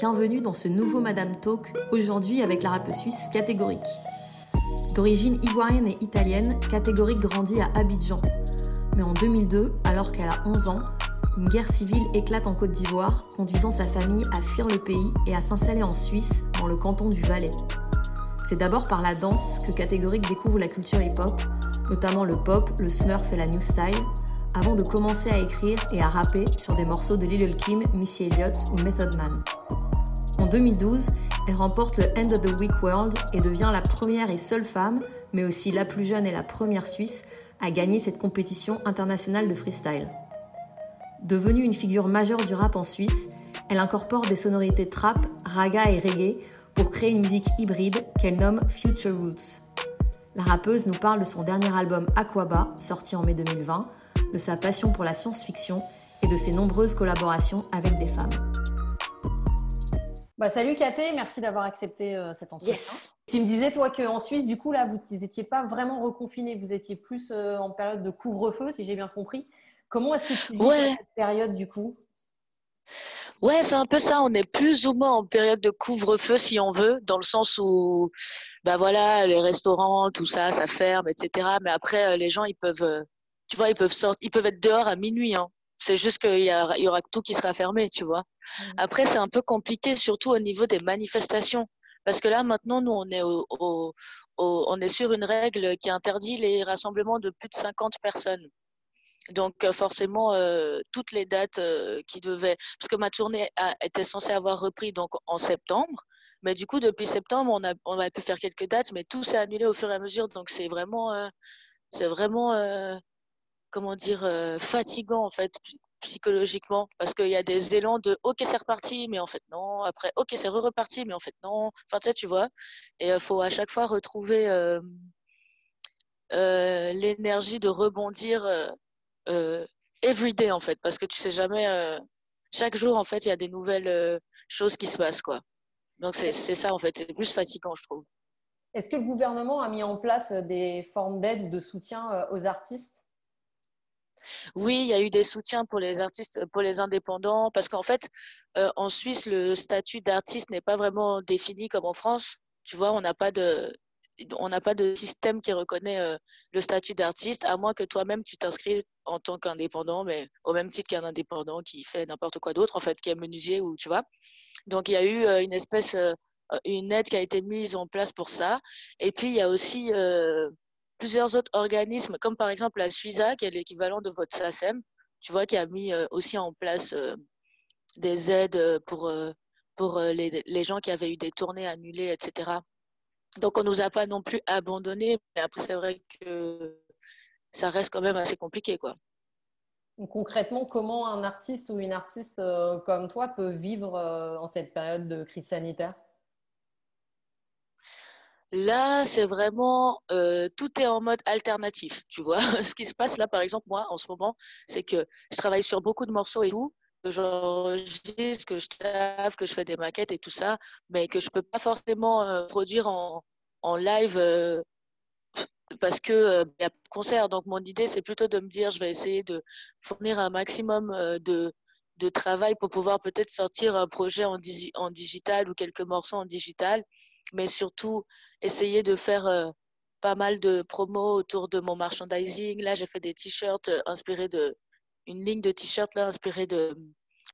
Bienvenue dans ce nouveau Madame Talk, aujourd'hui avec la rappeuse suisse Catégorique. D'origine ivoirienne et italienne, Catégorique grandit à Abidjan. Mais en 2002, alors qu'elle a 11 ans, une guerre civile éclate en Côte d'Ivoire, conduisant sa famille à fuir le pays et à s'installer en Suisse, dans le canton du Valais. C'est d'abord par la danse que Catégorique découvre la culture hip-hop, notamment le pop, le smurf et la new style, avant de commencer à écrire et à rapper sur des morceaux de Lil Kim, Missy Elliott ou Method Man. En 2012, elle remporte le End of the Week World et devient la première et seule femme, mais aussi la plus jeune et la première Suisse, à gagner cette compétition internationale de freestyle. Devenue une figure majeure du rap en Suisse, elle incorpore des sonorités trap, raga et reggae pour créer une musique hybride qu'elle nomme Future Roots. La rappeuse nous parle de son dernier album Aquaba, sorti en mai 2020, de sa passion pour la science-fiction et de ses nombreuses collaborations avec des femmes. Bah, salut Katé, merci d'avoir accepté euh, cet entretien. Tu me disais, toi, qu'en Suisse, du coup, là, vous n'étiez pas vraiment reconfiné, vous étiez plus euh, en période de couvre-feu, si j'ai bien compris. Comment est-ce que tu vis cette période, du coup? Ouais, c'est un peu ça. On est plus ou moins en période de couvre-feu, si on veut, dans le sens où, bah voilà, les restaurants, tout ça, ça ferme, etc. Mais après, euh, les gens, ils peuvent tu vois, ils peuvent sortir, ils peuvent être dehors à minuit. Hein. C'est juste qu'il y, y, aura tout qui sera fermé, tu vois. Mmh. Après, c'est un peu compliqué, surtout au niveau des manifestations. Parce que là, maintenant, nous, on est, au, au, on est sur une règle qui interdit les rassemblements de plus de 50 personnes. Donc, euh, forcément, euh, toutes les dates euh, qui devaient. Parce que ma tournée a, était censée avoir repris donc, en septembre. Mais du coup, depuis septembre, on a, on a pu faire quelques dates, mais tout s'est annulé au fur et à mesure. Donc, c'est vraiment. Euh, c'est vraiment comment dire, euh, fatigant en fait psychologiquement parce qu'il y a des élans de ok c'est reparti mais en fait non. Après ok c'est reparti mais en fait non enfin tu sais tu vois. Et il faut à chaque fois retrouver euh, euh, l'énergie de rebondir euh, everyday en fait parce que tu sais jamais chaque jour en fait il y a des nouvelles choses qui se passent quoi. Donc c'est ça en fait. C'est plus fatigant je trouve. Est-ce que le gouvernement a mis en place des formes d'aide ou de soutien aux artistes? Oui, il y a eu des soutiens pour les artistes, pour les indépendants, parce qu'en fait, euh, en Suisse, le statut d'artiste n'est pas vraiment défini comme en France. Tu vois, on n'a pas de, on n'a pas de système qui reconnaît euh, le statut d'artiste, à moins que toi-même tu t'inscris en tant qu'indépendant, mais au même titre qu'un indépendant qui fait n'importe quoi d'autre, en fait, qui est menuisier ou tu vois. Donc il y a eu euh, une espèce, une aide qui a été mise en place pour ça. Et puis il y a aussi plusieurs autres organismes, comme par exemple la Suiza, qui est l'équivalent de votre SACEM, tu vois, qui a mis euh, aussi en place euh, des aides euh, pour, pour les, les, gens qui avaient eu des tournées annulées, etc. Donc, on ne nous a pas non plus abandonnés, mais après, c'est vrai que ça reste quand même assez compliqué, quoi. Concrètement, comment un artiste ou une artiste comme toi peut vivre en cette période de crise sanitaire? Là, c'est vraiment euh, tout est en mode alternatif, tu vois. Ce qui se passe là, par exemple, moi, en ce moment, c'est que je travaille sur beaucoup de morceaux et tout, que j'enregistre, que je tape, que je fais des maquettes et tout ça, mais que je peux pas forcément euh, produire en, en live euh, parce que il y a concert. Donc, mon idée, c'est plutôt de me dire, je vais essayer de fournir un maximum de de travail pour pouvoir peut-être sortir un projet en, en digital ou quelques morceaux en digital, mais surtout essayer de faire euh, pas mal de promos autour de mon merchandising. Là, j'ai fait des t-shirts euh, inspirés de une ligne de t-shirts inspirée de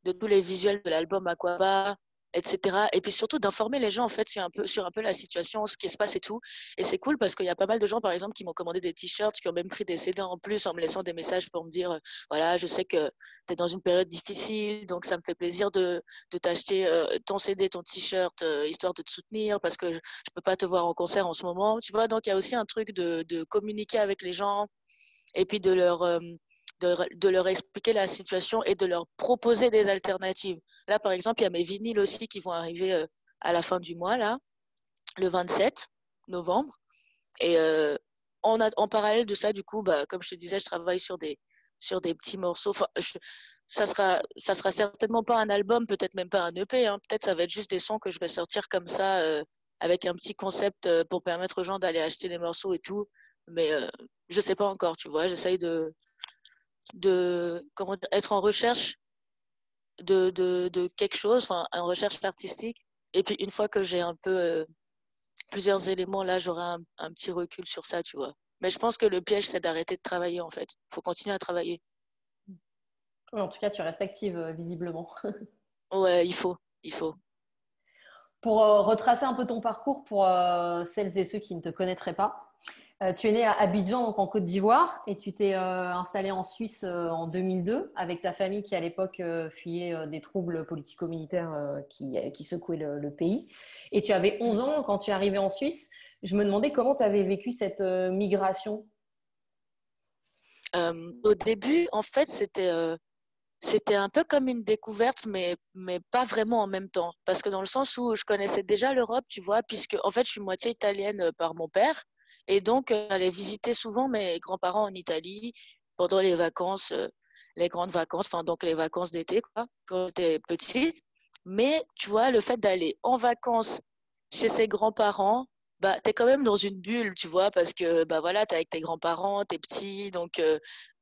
de tous les visuels de l'album Aquaba etc. Et puis surtout d'informer les gens en fait sur un peu sur un peu la situation, ce qui se passe et tout. Et c'est cool parce qu'il y a pas mal de gens par exemple qui m'ont commandé des t-shirts, qui ont même pris des CD en plus en me laissant des messages pour me dire euh, voilà, je sais que tu es dans une période difficile, donc ça me fait plaisir de, de t'acheter euh, ton CD, ton t-shirt, euh, histoire de te soutenir parce que je, je peux pas te voir en concert en ce moment. Tu vois, donc il y a aussi un truc de, de communiquer avec les gens et puis de leur de, leur expliquer la situation et de leur proposer des alternatives. Là, par exemple, il y a mes vinyles aussi qui vont arriver euh, à la fin du mois, là, le 27 novembre. Et euh, en, en, parallèle de ça, du coup, bah, comme je te disais, je travaille sur des, sur des petits morceaux. Ça sera, ça sera certainement pas un album, peut-être même pas un EP. Hein. Peut-être ça va être juste des sons que je vais sortir comme ça, euh, avec un petit concept pour permettre aux gens d'aller acheter des morceaux et tout. Mais euh, je sais pas encore, tu vois. J'essaye de, de comment être en recherche de, de, de quelque chose, enfin, en recherche artistique. Et puis, une fois que j'ai un peu euh, plusieurs éléments, là, j'aurai un, un, petit recul sur ça, tu vois. Mais je pense que le piège, c'est d'arrêter de travailler, en fait. Il faut continuer à travailler. Oui, en tout cas, tu restes active, euh, visiblement. ouais, il faut, il faut. Pour euh, retracer un peu ton parcours pour celles et ceux qui ne te connaîtraient pas, euh, tu es né à Abidjan, donc en Côte d'Ivoire, et tu t'es installé en Suisse en 2002 avec ta famille qui, à l'époque, fuyait des troubles politico-militaires qui, secouaient le, pays. Et tu avais 11 ans quand tu es arrivé en Suisse. Je me demandais comment tu avais vécu cette migration. au début, en fait, c'était un peu comme une découverte, mais, pas vraiment en même temps. Parce que dans le sens où je connaissais déjà l'Europe, tu vois, puisque en fait, je suis moitié italienne euh, par mon père. Et donc, euh, j'allais visiter souvent mes grands-parents en Italie pendant les vacances, euh, les grandes vacances, enfin, donc les vacances d'été, quoi, quand j'étais petite. Mais, tu vois, le fait d'aller en vacances chez ses grands-parents, bah, tu es quand même dans une bulle, tu vois, parce que bah, voilà, tu es avec tes grands-parents, tu es petit, donc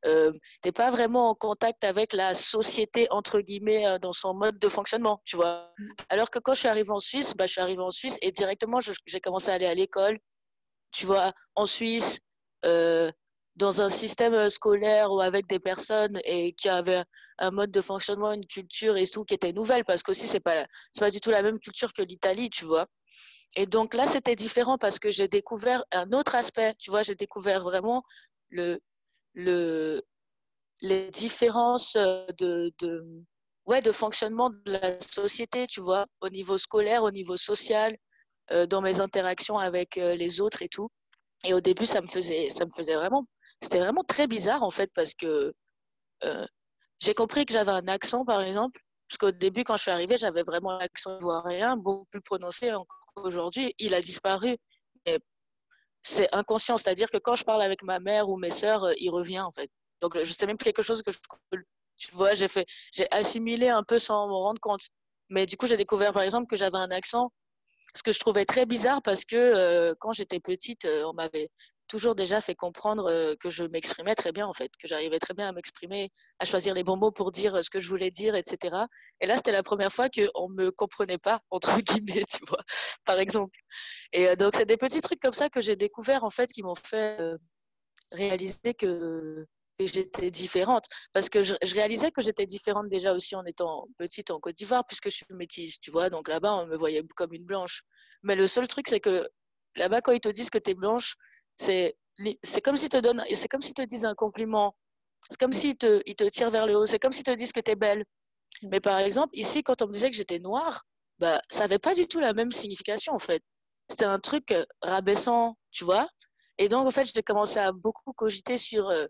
euh, tu n'es pas vraiment en contact avec la société, entre guillemets, euh, dans son mode de fonctionnement, tu vois. Mm. Alors que quand je suis arrivée en Suisse, bah, je suis arrivée en Suisse et directement, j'ai commencé à aller à l'école, tu vois, en Suisse, euh, dans un système scolaire ou avec des personnes et qui avaient un mode de fonctionnement, une culture et tout qui était nouvelle parce qu'aussi c'est pas pas du tout la même culture que l'Italie, tu vois. Et donc là c'était différent parce que j'ai découvert un autre aspect, tu vois, j'ai découvert vraiment le le, les différences euh, de, de, ouais, de fonctionnement de la société, tu vois, au niveau scolaire, au niveau social, euh, dans mes interactions avec euh, les autres et tout. Et au début, ça me faisait, ça me faisait vraiment, c'était vraiment très bizarre en fait parce que j'ai compris que j'avais un accent, par exemple, parce qu'au début, quand je suis arrivée, j'avais vraiment un accent ivoirien, beaucoup plus prononcé qu'aujourd'hui. Il a disparu, c'est inconscient. C'est-à-dire que quand je parle avec ma mère ou mes sœurs, euh, il revient en fait. Donc je sais même plus quelque chose que je tu vois, j'ai j'ai assimilé un peu sans m'en rendre compte. Mais du coup, j'ai découvert par exemple que j'avais un accent, ce que je trouvais très bizarre parce que euh, quand j'étais petite, euh, on m'avait toujours déjà fait comprendre euh, que je m'exprimais très bien en fait, que j'arrivais très bien à m'exprimer, à choisir les bons mots pour dire ce que je voulais dire, etc. Et là, c'était la première fois qu'on ne me comprenait pas, entre guillemets, tu vois, par exemple. Et donc, c'est des petits trucs comme ça que j'ai découvert en fait qui m'ont fait réaliser que, j'étais différente. Parce que je, réalisais que j'étais différente déjà aussi en étant petite en Côte d'Ivoire, puisque je suis métisse, tu vois. Donc là-bas, on me voyait comme une blanche. Mais le seul truc, c'est que là-bas, quand ils te disent que tu es blanche, c'est comme si te donne c'est comme si te disent un compliment c'est comme s'ils te ils te tirent vers le haut c'est comme s'ils te disent que tu es belle mais par exemple ici quand on me disait que j'étais noire bah ça avait pas du tout la même signification en fait c'était un truc euh, rabaissant tu vois et donc en fait j'ai commencé à beaucoup cogiter sur euh,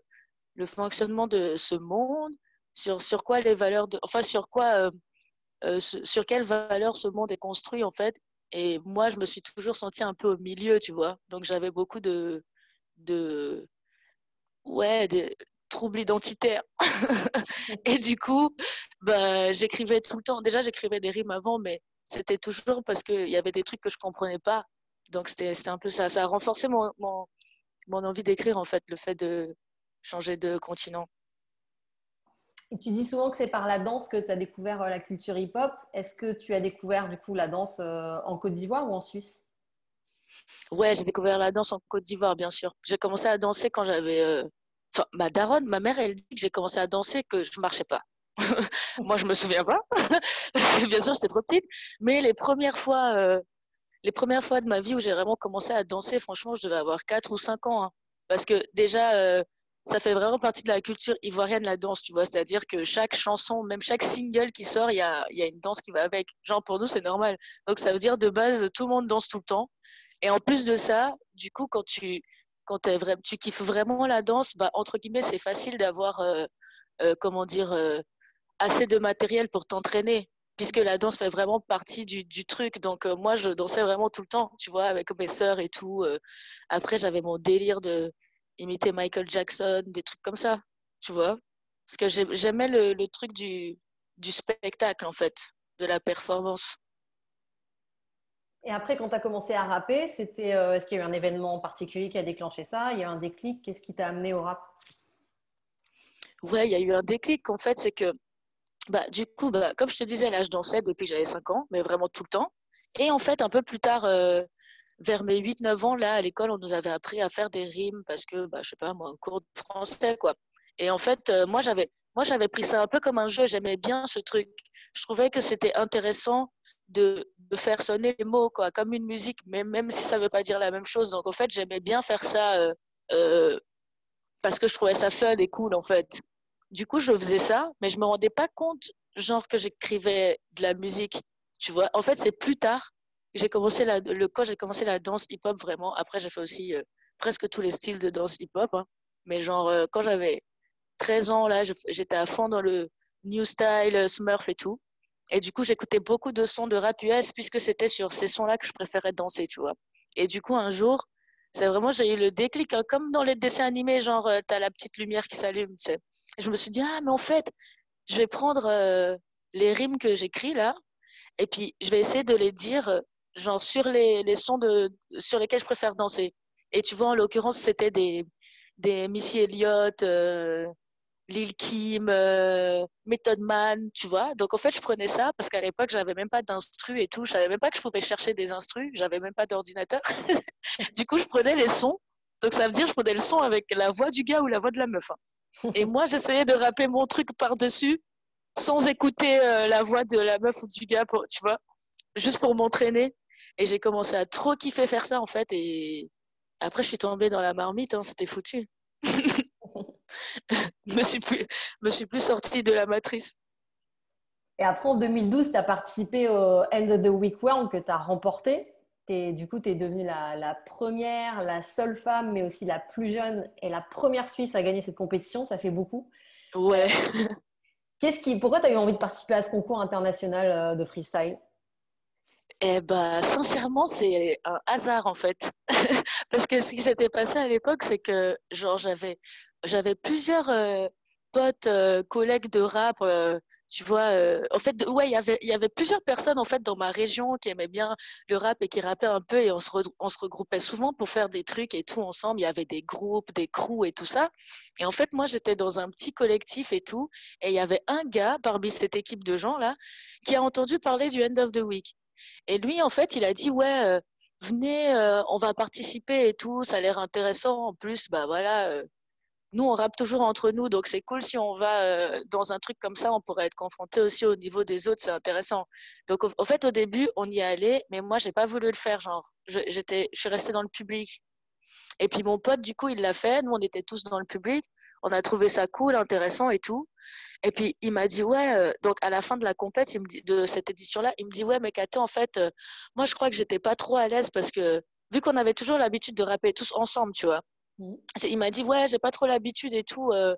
le fonctionnement de ce monde sur sur quoi les valeurs de enfin sur quoi euh, sur quelles valeurs ce monde est construit en fait et moi, je me suis toujours sentie un peu au milieu, tu vois. Donc, j'avais beaucoup de, de, ouais, des troubles identitaires. et du coup, bah, j'écrivais tout le temps. Déjà, j'écrivais des rimes avant, mais c'était toujours parce qu'il y avait des trucs que je comprenais pas. Donc, c'était un peu ça. Ça a renforcé mon, mon, mon envie d'écrire, en fait, le fait de changer de continent. Et tu dis souvent que c'est par la danse que tu as découvert euh, la culture hip-hop. Est-ce que tu as découvert du coup la danse euh, en Côte d'Ivoire ou en Suisse? Ouais, j'ai découvert la danse en Côte d'Ivoire, bien sûr. J'ai commencé à danser quand j'avais. Euh, enfin, ma daronne, ma mère, elle dit que j'ai commencé à danser que je marchais pas. Moi, je me souviens pas. bien sûr, j'étais trop petite. Mais les premières fois, les premières fois de ma vie où j'ai vraiment commencé à danser, franchement, je devais avoir 4 ou 5 ans. Hein. Parce que déjà, ça fait vraiment partie de la culture ivoirienne, la danse, tu vois. C'est-à-dire que chaque chanson, même chaque single qui sort, il y a, une danse qui va avec. Genre, pour nous, c'est normal. Donc, ça veut dire, de base, tout le monde danse tout le temps. Et en plus de ça, du coup, quand tu kiffes vraiment la danse, bah, entre guillemets, c'est facile d'avoir, euh, euh, comment dire, euh, assez de matériel pour t'entraîner. Puisque la danse fait vraiment partie du, du truc. Donc, moi, je dansais vraiment tout le temps, tu vois, avec mes sœurs et tout. après, j'avais mon délire de imiter Michael Jackson, des trucs comme ça, tu vois. Parce que j'aimais le, le, truc du, du spectacle, en fait, de la performance. Et après, quand tu as commencé à rapper, c'était, euh, est-ce qu'il y a eu un événement particulier qui a déclenché ça? Il y a eu un déclic? Qu'est-ce qui t'a amené au rap? Ouais, il y a eu un déclic. En fait, c'est que bah, du coup, bah, comme je te disais, là, je dansais depuis que j'avais 5 ans, mais vraiment tout le temps. Et en fait, un peu plus tard, euh, vers mes 8-9 ans, là, à l'école, on nous avait appris à faire des rimes parce que, bah, je sais pas, moi, un cours de français, quoi. Et en fait, euh, moi, j'avais, moi, j'avais pris ça un peu comme un jeu. J'aimais bien ce truc. Je trouvais que c'était intéressant de, de, faire sonner les mots, quoi, comme une musique, mais même si ça veut pas dire la même chose. Donc, en fait, j'aimais bien faire ça euh, euh, parce que je trouvais ça fun et cool, en fait. Du coup, je faisais ça, mais je me rendais pas compte, genre, que j'écrivais de la musique. Tu vois, en fait, c'est plus tard. J'ai commencé la, le, quand j'ai commencé la danse hip-hop, vraiment. Après, j'ai fait aussi euh, presque tous les styles de danse hip-hop. Hein. Mais genre, euh, quand j'avais 13 ans, là, j'étais à fond dans le new style, Smurf et tout. Et du coup, j'écoutais beaucoup de sons de rap US puisque c'était sur ces sons-là que je préférais danser, tu vois. Et du coup, un jour, c'est vraiment, j'ai eu le déclic, hein, comme dans les dessins animés, genre, euh, t'as la petite lumière qui s'allume, tu je me suis dit, ah, mais en fait, je vais prendre euh, les rimes que j'écris là, et puis je vais essayer de les dire, euh, genre, sur les, les sons de, sur lesquels je préfère danser. Et tu vois, en l'occurrence, c'était des, des Missy Elliott, euh, Lil Kim, euh, Method Man, tu vois. Donc en fait, je prenais ça parce qu'à l'époque, j'avais même pas d'instru et tout. Je savais même pas que je pouvais chercher des instrus. J'avais même pas d'ordinateur. du coup, je prenais les sons. Donc ça veut dire je prenais le son avec la voix du gars ou la voix de la meuf. Hein. Et moi, j'essayais de rapper mon truc par-dessus sans écouter euh, la voix de la meuf ou du gars, pour, tu vois, juste pour m'entraîner. Et j'ai commencé à trop kiffer faire ça en fait. Et après, je suis tombée dans la marmite. Hein. C'était foutu. me suis plus, me suis plus sortie de la matrice. Et après, en 2012, tu as participé au End of the Week World que tu as remporté. Es, du coup, tu es devenue la, la, première, la seule femme, mais aussi la plus jeune et la première Suisse à gagner cette compétition. Ça fait beaucoup. Ouais. Qu'est-ce qui, pourquoi tu as eu envie de participer à ce concours international euh, de freestyle? Eh ben, sincèrement, c'est un hasard en fait. Parce que ce qui s'était passé à l'époque, c'est que j'avais j'avais plusieurs euh, potes, euh, collègues de rap, euh, tu vois. en fait, ouais, il y avait il y avait plusieurs personnes en fait dans ma région qui aimaient bien le rap et qui rappaient un peu et on se on se regroupait souvent pour faire des trucs et tout ensemble. Il y avait des groupes, des crews et tout ça. Et en fait, moi, j'étais dans un petit collectif et tout, et il y avait un gars parmi cette équipe de gens là qui a entendu parler du End of the Week. Et lui, en fait, il a dit ouais, euh, venez, euh, on va participer et tout, ça a l'air intéressant. En plus, bah voilà, euh, nous on rappe toujours entre nous, donc c'est cool si on va dans un truc comme ça, on pourrait être confronté aussi au niveau des autres, c'est intéressant. Donc en fait, au début, on y allait, mais moi j'ai pas voulu le faire, genre, j'étais, je suis restée dans le public. Et puis mon pote, du coup, il l'a fait. Nous, on était tous dans le public. On a trouvé ça cool, intéressant et tout. Et puis il m'a dit ouais, euh, donc à la fin de la compète, il me dit, de cette édition-là, il me dit ouais, mais Kato, en fait, euh, moi je crois que j'étais pas trop à l'aise parce que vu qu'on avait toujours l'habitude de rapper tous ensemble, tu vois. Mmh. Il m'a dit ouais, j'ai pas trop l'habitude et tout. Euh,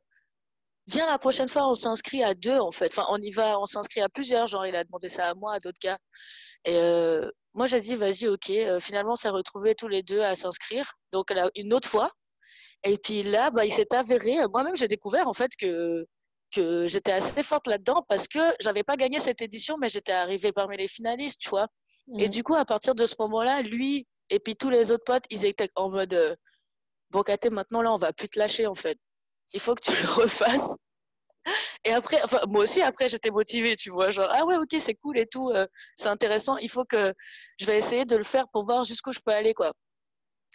viens la prochaine fois, on s'inscrit à deux en fait. Enfin, on y va, on s'inscrit à plusieurs. Genre, il a demandé ça à moi, à d'autres gars. Et moi, j'ai dit vas-y, ok. finalement, on s'est retrouvés tous les deux à s'inscrire. Donc une autre fois. Et puis là, bah, il s'est avéré. Moi-même, j'ai découvert en fait que que j'étais assez forte là-dedans parce que j'avais pas gagné cette édition, mais j'étais arrivée parmi les finalistes, tu vois. Et du coup, à partir de ce moment-là, lui et puis tous les autres potes, ils étaient en mode euh, Bon, Katé, maintenant là, on va plus te lâcher en fait. Il faut que tu le refasses. Et après, enfin, moi aussi, après, j'étais motivée, tu vois, genre, ah ouais, ok, c'est cool et tout, euh, c'est intéressant, il faut que je vais essayer de le faire pour voir jusqu'où je peux aller, quoi.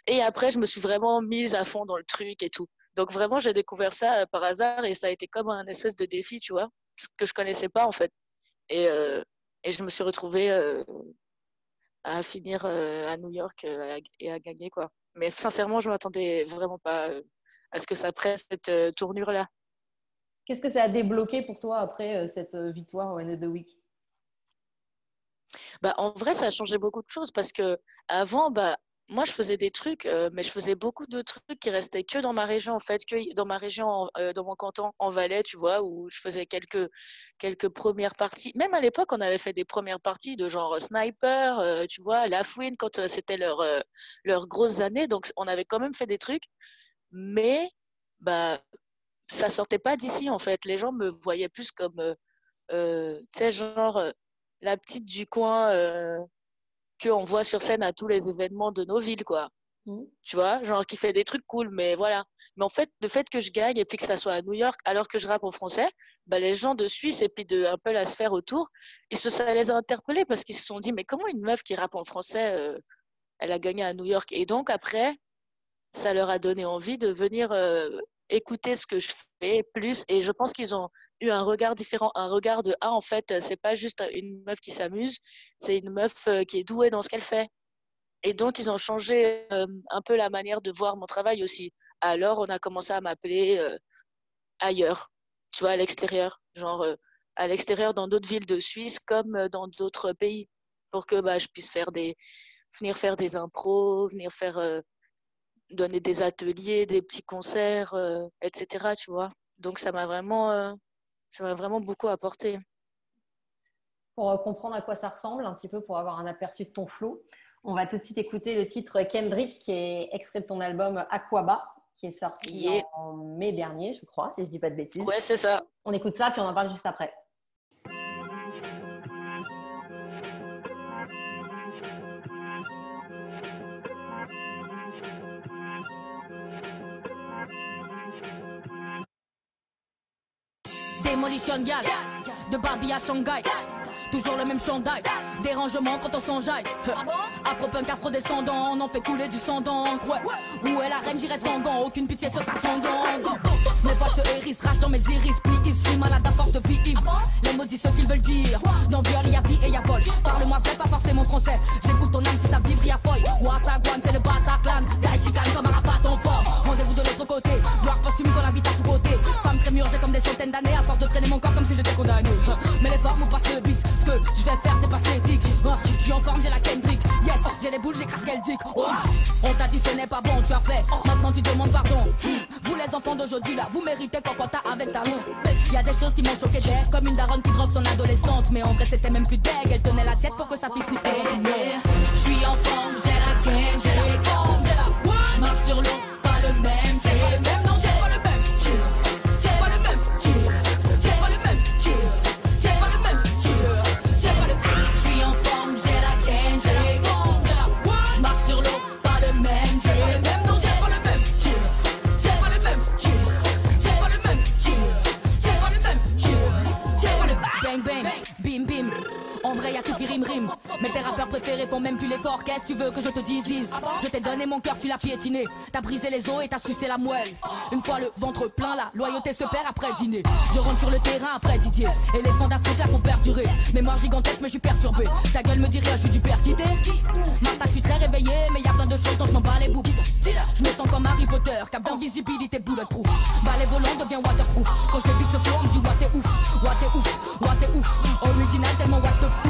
Et après, je me suis vraiment mise à fond dans le truc et tout. Donc vraiment, j'ai découvert ça euh, par hasard et ça a été comme un espèce de défi, tu vois, que je connaissais pas en fait. Et, euh, et je me suis retrouvée à finir à New York et à gagner quoi. Mais sincèrement, je m'attendais vraiment pas à ce que ça prenne cette tournure-là. Qu'est-ce que ça a débloqué pour toi après cette victoire au End of the Week? Bah, en vrai, ça a changé beaucoup de choses parce que avant, bah, moi, je faisais des trucs, euh, mais je faisais beaucoup de trucs qui restaient que dans ma région, en fait, que dans ma région, euh, dans mon canton, en Valais, tu vois, où je faisais quelques, quelques premières parties. Même à l'époque, on avait fait des premières parties de genre Sniper, euh, tu vois, La Fouine, quand c'était leur, leurs grosses années. Donc, on avait quand même fait des trucs, mais bah, ça sortait pas d'ici, en fait. Les gens me voyaient plus comme, tu sais, genre, la petite du coin qu'on voit sur scène à tous les événements de nos villes, quoi. Mmh. Tu vois, genre qui fait des trucs cool, mais voilà. Mais en fait, le fait que je gagne et puis que ça soit à New York, alors que je rappe en français, bah, les gens de Suisse et puis de un peu la sphère autour, ils se, ça les a interpellés parce qu'ils se sont dit, mais comment une meuf qui rappe en français, euh, elle a gagné à New York? Et donc après, ça leur a donné envie de venir euh, écouter ce que je fais plus. Et je pense qu'ils ont eu un regard différent, un regard de, ah, en fait, c'est pas juste une meuf qui s'amuse, c'est une meuf euh, qui est douée dans ce qu'elle fait. Et donc, ils ont changé euh, un peu la manière de voir mon travail aussi. Alors, on a commencé à m'appeler euh, ailleurs, tu vois, à l'extérieur, genre à l'extérieur dans d'autres villes de Suisse comme dans d'autres pays, pour que bah, je puisse faire des, venir faire des impros, venir faire donner des ateliers, des petits concerts, etc. Tu vois. Donc, ça m'a vraiment, ça m'a vraiment beaucoup apporté. Pour comprendre à quoi ça ressemble, un petit peu pour avoir un aperçu de ton flow, on va tout de suite écouter le titre Kendrick, qui est extrait de ton album Aquaba, qui est sorti en mai dernier, je crois, si je dis pas de bêtises. Ouais, c'est ça. On écoute ça, puis on en parle juste après. De Barbie à Shanghai. Toujours le même chandail, dérangement quand on s'enjaille. Afro-punk, afro-descendant, on en fait couler du sang d'encre. Ouais. Où est la reine, j'irai sans gants, aucune pitié, ce sera sanglant. Mes potes se hérissent, rage dans mes iris, plis, suis malade à force de vie Les mots disent ce qu'ils veulent dire. Dans viol, y'a vie et y'a vol. Parle-moi vrai, pas forcément français. J'écoute ton âme si ça vibre, y'a foy. Watagwan, c'est le Bataclan. Daishikan comme Arafat en fort. Rendez-vous de l'autre côté. Gloire posthume quand la vie t'a sous-côté. J'ai comme des centaines d'années à force de traîner mon corps comme si j'étais condamné. Mais les formes ou passe le beat que je vais faire dépasser l'éthique. Je suis en forme, j'ai la Kendrick. Yes, j'ai les boules, j'écrase qu'elle dit. Oh. On t'a dit ce n'est pas bon, tu as fait. Maintenant tu demandes pardon. Hmm. Vous les enfants d'aujourd'hui là, vous méritez qu'on t'as avec talent. Y a des choses qui m'ont choqué d'elle, comme une daronne qui drogue son adolescente. Mais en vrai, c'était même plus deg. Elle tenait l'assiette pour que sa fille sniffe. Je suis en forme, j'ai la Ken, j'ai j'ai la. Je sur l'eau, bim bim. En vrai, y'a tout qui rime rime. Mais tes rappeurs préférés font même plus l'effort. Qu'est-ce que tu veux que je te dise, dise? Je t'ai donné mon cœur, tu l'as piétiné. T'as brisé les os et t'as sucé la moelle. Une fois le ventre plein, la loyauté se perd après dîner. Je rentre sur le terrain après Didier. Éléphant d'Afrique là pour perdurer. Mémoire gigantesque, mais je suis perturbé. Ta gueule me dit rien, je suis du perquité. Martha, je suis très réveillé, mais y a plein de choses dont je m'en bats les boucles. Je me sens comme Harry Potter, cap d'invisibilité bulletproof. Balai volant devient waterproof. Quand je débute ce flow, on me what t'es ouf, what t'es ouf, what t'es ouf. Original tellement what the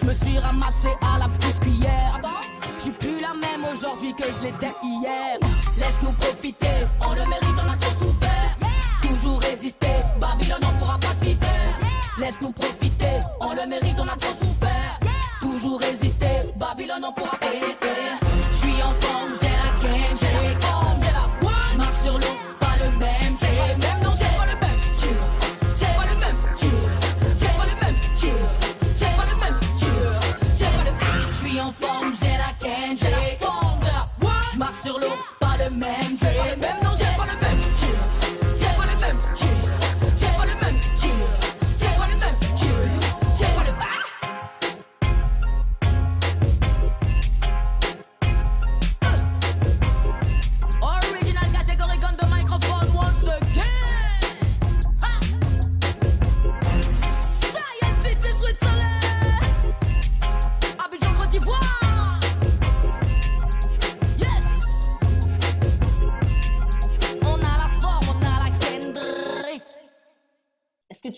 Je me suis ramassé à la petite cuillère. J'suis plus la même aujourd'hui que je l'étais hier. Laisse-nous profiter, on le mérite, on a trop souffert. Toujours résister, Babylone on pourra pas s'y faire. Laisse-nous profiter, on le mérite, on a trop souffert. Toujours résister, Babylone on pourra pas s'y faire.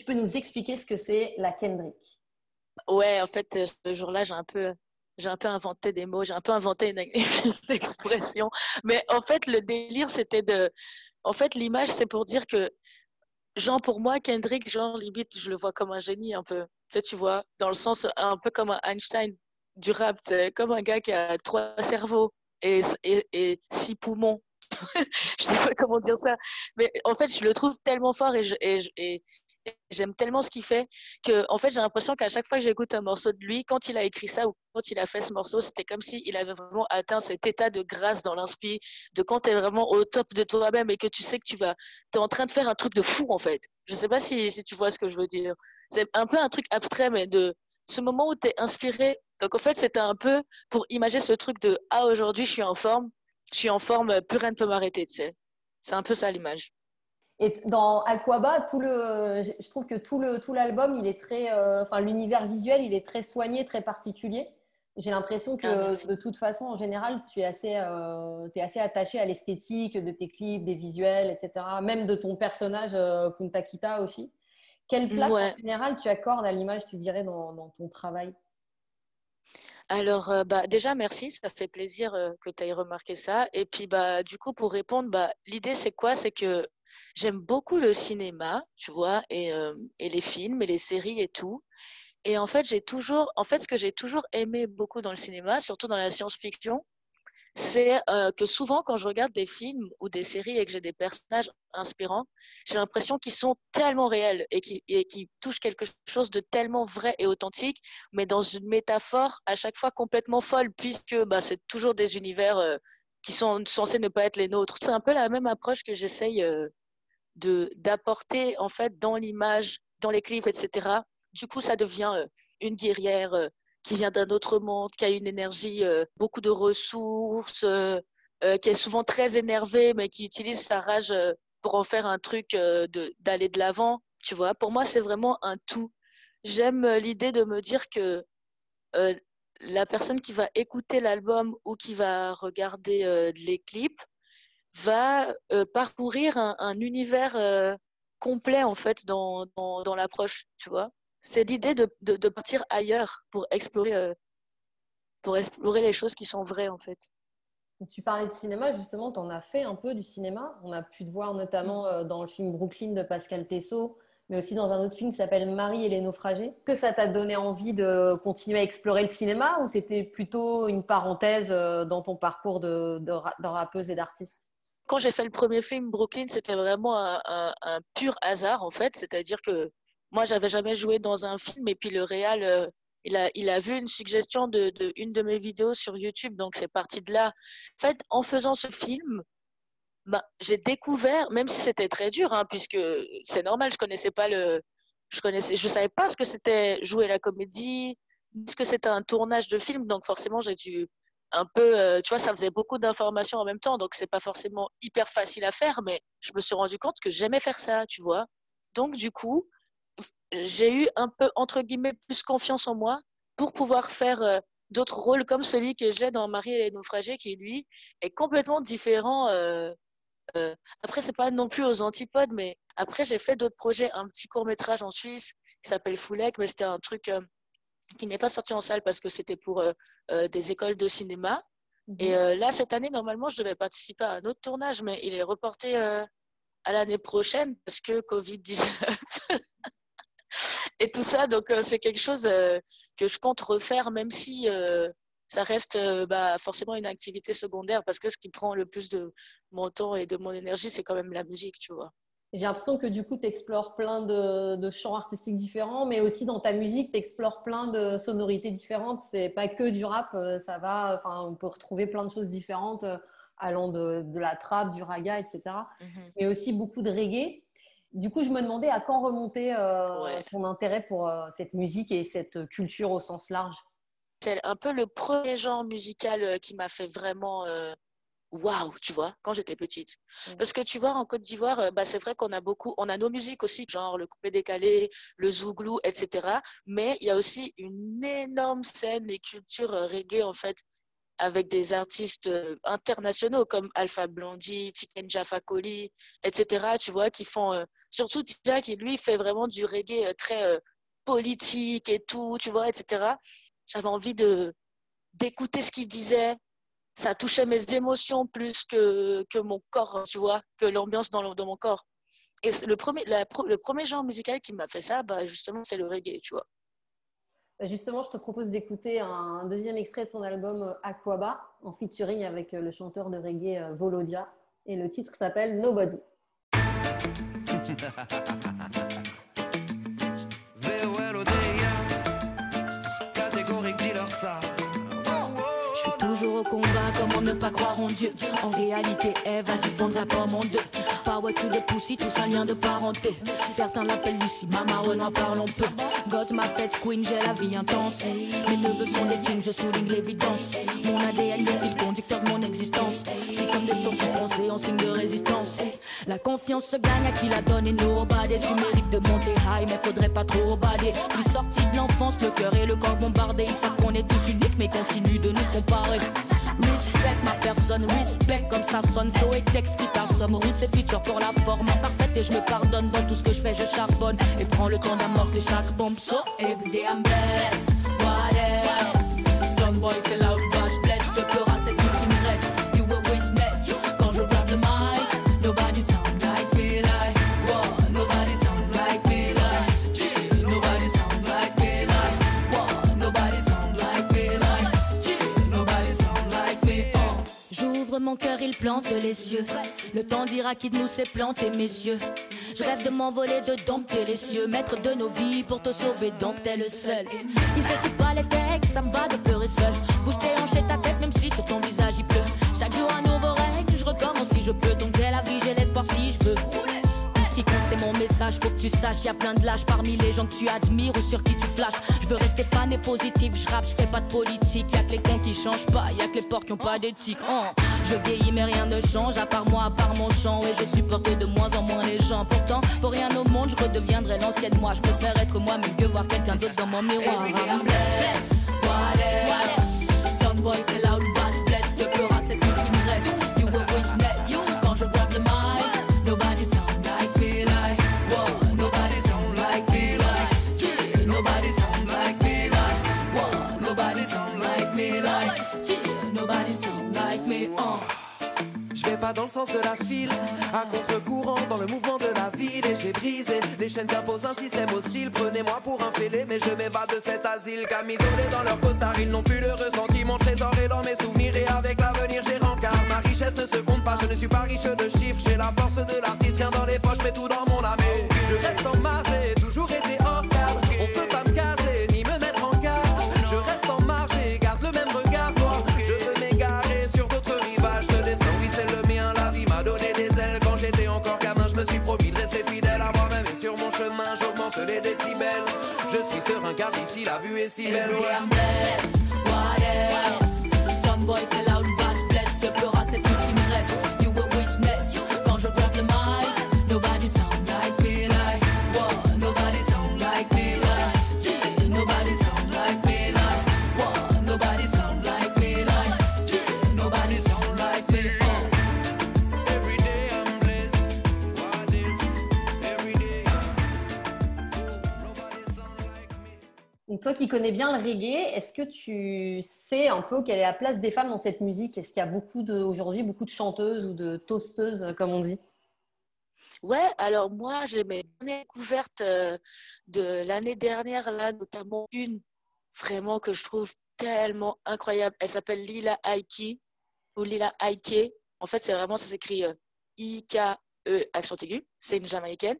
Tu peux nous expliquer ce que c'est la Kendrick? Ouais, en fait, euh, ce jour-là, j'ai un peu, j'ai un peu inventé des mots, j'ai un peu inventé une, expression. Mais en fait, le délire, c'était de, en fait, l'image, c'est pour dire que, genre, pour moi, Kendrick, genre, limite, je le vois comme un génie un peu. Tu vois, dans le sens un peu comme Einstein du rap, comme un gars qui a trois cerveaux et, six poumons. je sais pas comment dire ça, mais en fait, je le trouve tellement fort et, je- et J'aime tellement ce qu'il fait que, en fait, j'ai l'impression qu'à chaque fois que j'écoute un morceau de lui, quand il a écrit ça ou quand il a fait ce morceau, c'était comme s'il avait vraiment atteint cet état de grâce dans l'inspi, de quand tu es vraiment au top de toi-même et que tu sais que tu vas, es en train de faire un truc de fou, en fait. Je sais pas si, si tu vois ce que je veux dire. C'est un peu un truc abstrait, mais de ce moment où tu es inspiré. Donc, en fait, c'était un peu pour imaginer ce truc de, ah, aujourd'hui, je suis en forme, je suis en forme, plus rien ne peut m'arrêter, tu sais. C'est un peu ça l'image. Et dans Aquaba, tout le, je trouve que tout le tout l'album, il est très, euh, enfin l'univers visuel, il est très soigné, très particulier. J'ai l'impression que ah, de toute façon, en général, tu es assez, euh, es assez attaché à l'esthétique de tes clips, des visuels, etc. Même de ton personnage euh, Kuntakita aussi. Quelle place en général tu accordes à l'image, tu dirais, dans, dans ton travail? Alors, euh, bah, déjà, merci, ça fait plaisir que tu aies remarqué ça. Et puis, bah, du coup, pour répondre, bah, l'idée, c'est quoi? C'est que J'aime beaucoup le cinéma, tu vois, et, euh, et, les films et les séries et tout. Et en fait, j'ai toujours, en fait, ce que j'ai toujours aimé beaucoup dans le cinéma, surtout dans la science-fiction, c'est euh, que souvent, quand je regarde des films ou des séries et que j'ai des personnages inspirants, j'ai l'impression qu'ils sont tellement réels et qui, et qui touchent quelque chose de tellement vrai et authentique, mais dans une métaphore à chaque fois complètement folle, puisque bah, c'est toujours des univers euh, qui sont censés ne pas être les nôtres. C'est un peu la même approche que j'essaye d'apporter en fait dans l'image, dans les clips, etc. Du coup, ça devient euh, une guerrière euh, qui vient d'un autre monde, qui a une énergie, euh, beaucoup de ressources, qui est souvent très énervée, mais qui utilise sa rage pour en faire un truc d'aller de l'avant. Tu vois, pour moi, c'est vraiment un tout. J'aime l'idée de me dire que la personne qui va écouter l'album ou qui va regarder les clips va euh, parcourir un, univers euh, complet en fait dans, dans, l'approche, tu vois. C'est l'idée de, de, partir ailleurs pour explorer, euh, pour explorer les choses qui sont vraies en fait. Tu parlais de cinéma, justement, tu en as fait un peu du cinéma. On a pu te voir notamment mm. dans le film Brooklyn de Pascal Tessot, mais aussi dans un autre film qui s'appelle Marie et les naufragés. Que ça t'a donné envie de continuer à explorer le cinéma ou c'était plutôt une parenthèse dans ton parcours de, de, de rappeuse et d'artiste? Quand j'ai fait le premier film, Brooklyn, c'était vraiment un, pur hasard, en fait. C'est-à-dire que moi, j'avais jamais joué dans un film et puis le réal, euh, il, a, vu une suggestion de, de, une de mes vidéos sur YouTube, donc c'est parti de là. En fait, en faisant ce film, bah, j'ai découvert, même si c'était très dur, hein, puisque c'est normal, je connaissais pas le, je connaissais, je savais pas ce que c'était jouer la comédie, ce que c'était un tournage de film, donc forcément j'ai dû un peu, euh, tu vois, ça faisait beaucoup d'informations en même temps, donc c'est pas forcément hyper facile à faire, mais je me suis rendu compte que j'aimais faire ça, tu vois. Donc du coup, j'ai eu un peu entre guillemets plus confiance en moi pour pouvoir faire euh, d'autres rôles comme celui que j'ai dans Marie et les naufragés, qui lui est complètement différent. Euh, après, c'est pas non plus aux antipodes, mais après j'ai fait d'autres projets, un petit court métrage en Suisse qui s'appelle Foulek, mais c'était un truc qui n'est pas sorti en salle parce que c'était pour euh, euh, des écoles de cinéma. Et mhm. euh, là, cette année, normalement, je devais participer à un autre tournage, mais il est reporté à l'année prochaine parce que Covid-19 et tout ça. Donc, c'est quelque chose que je compte refaire, même si ça reste bah, forcément une activité secondaire parce que ce qui prend le plus de mon temps et de mon énergie, c'est quand même la musique, tu vois. J'ai l'impression que du coup, tu explores plein de, champs artistiques différents, mais aussi dans ta musique, tu explores plein de sonorités différentes. C'est pas que du rap, euh, ça va. Enfin, on peut retrouver plein de choses différentes, euh, allant de, la trap, du raga, etc. Mhm. Mais aussi beaucoup de reggae. Du coup, je me demandais à quand remonter euh, ton intérêt pour cette musique et cette culture au sens large. C'est un peu le premier genre musical qui m'a fait vraiment waouh, tu vois, quand j'étais petite. Mm. Parce que tu vois, en Côte d'Ivoire, euh, bah, c'est vrai qu'on a beaucoup, on a nos musiques aussi, genre le coupé décalé, le zouglou, etc. Mais il y a aussi une énorme scène et culture euh, reggae, en fait, avec des artistes euh, internationaux comme Alpha Blondie, Tiken Jaffa etc. Tu vois, qui font, surtout Tija qui lui fait vraiment du reggae très politique et tout, tu vois, etc. J'avais envie de d'écouter ce qu'il disait, ça touchait mes émotions plus que, que mon corps, tu vois, que l'ambiance dans, dans mon corps. Et le premier, le premier genre musical qui m'a fait ça, bah, justement, c'est le reggae, tu vois. Bah, justement, je te propose d'écouter un deuxième extrait de ton album euh, Aquaba, en featuring avec euh, le chanteur de reggae euh, Volodia. Et le titre s'appelle Nobody. comment ne pas croire en Dieu? En réalité, Eve a dû vendre la pomme en deux. Power to the pussy, tous un lien de parenté. Certains l'appellent Lucie, Mama Renoir parlons peu. God m'a fait queen, j'ai la vie intense. Mes neveux sont des kings, je souligne l'évidence. Mon ADN est le conducteur de mon existence. C'est comme des sources français en signe de résistance. La confiance se gagne à qui la donne et nobody. Tu mérites de monter high, mais faudrait pas trop bader. Je suis sorti de l'enfance, le cœur et le corps bombardés. Ils savent qu'on est tous uniques, mais continuent de nous comparer. Respect ma personne, respect comme ça sonne. Flow et texte qui t'assomme. Route c'est futur pour la forme parfaite et je me pardonne. Dans tout ce que je fais, je charbonne. Et prends le temps d'amorcer chaque bombe. So everyday I'm blessed. What else? Some boy c'est là plante les cieux. Le temps dira qui de nous s'est planté, messieurs. Je rêve de m'envoler de dompter les cieux, maître de nos vies pour te sauver, donc t'es le seul. Ils écoutent pas les textes, ça me va de pleurer seul. Bouge tes hanches et ta tête, même si sur ton visage il pleut. Chaque jour un nouveau règne, je recommence si je peux. Donc j'ai la vie, j'ai l'espoir si je veux mon message. Faut que tu saches, y a plein de lâches parmi les gens que tu admires ou sur qui tu flashes. Je veux rester fan et positif, je rappe, je fais pas de politique. Y a que les comptes qui changent pas, y a que les porcs qui ont pas d'éthique. Oh. Je vieillis, mais rien ne change, à part moi, à part mon chant. Et je supporte de moins en moins les gens. Pourtant, pour rien au monde, je redeviendrai l'ancienne moi. Je préfère être moi, même que voir quelqu'un d'autre dans mon miroir. C'est dans le sens de la file. À contre-courant dans le mouvement de la ville. Et j'ai brisé les chaînes qu'impose un système hostile. Prenez-moi pour un fêlé, mais je m'évade de cet asile. Camisolé dans leur costard, ils n'ont plus de ressenti. Mon trésor est dans mes souvenirs et avec l'avenir j'ai rencard. Ma richesse ne se compte pas, je ne suis pas riche de chiffres. J'ai la force de l'artiste, rien dans les poches, mais tout dans mon âme. Je reste en marge, j'ai toujours été hors cadre. On peut pas me chemin j'augmente les décibels. Je suis serein car ici la vue est si belle. What else? Some toi qui connais bien le reggae, est-ce que tu sais un peu quelle est la place des femmes dans cette musique? Est-ce qu'il y a beaucoup aujourd'hui beaucoup de chanteuses ou de toasteuses, comme on dit? Ouais, alors moi, j'ai mes découvertes euh, de l'année dernière, là, notamment une vraiment que je trouve tellement incroyable. Elle s'appelle Lila Aiki ou Lila Aike. En fait, c'est vraiment, ça s'écrit euh, I-K-E, accent aigu. C'est une Jamaïcaine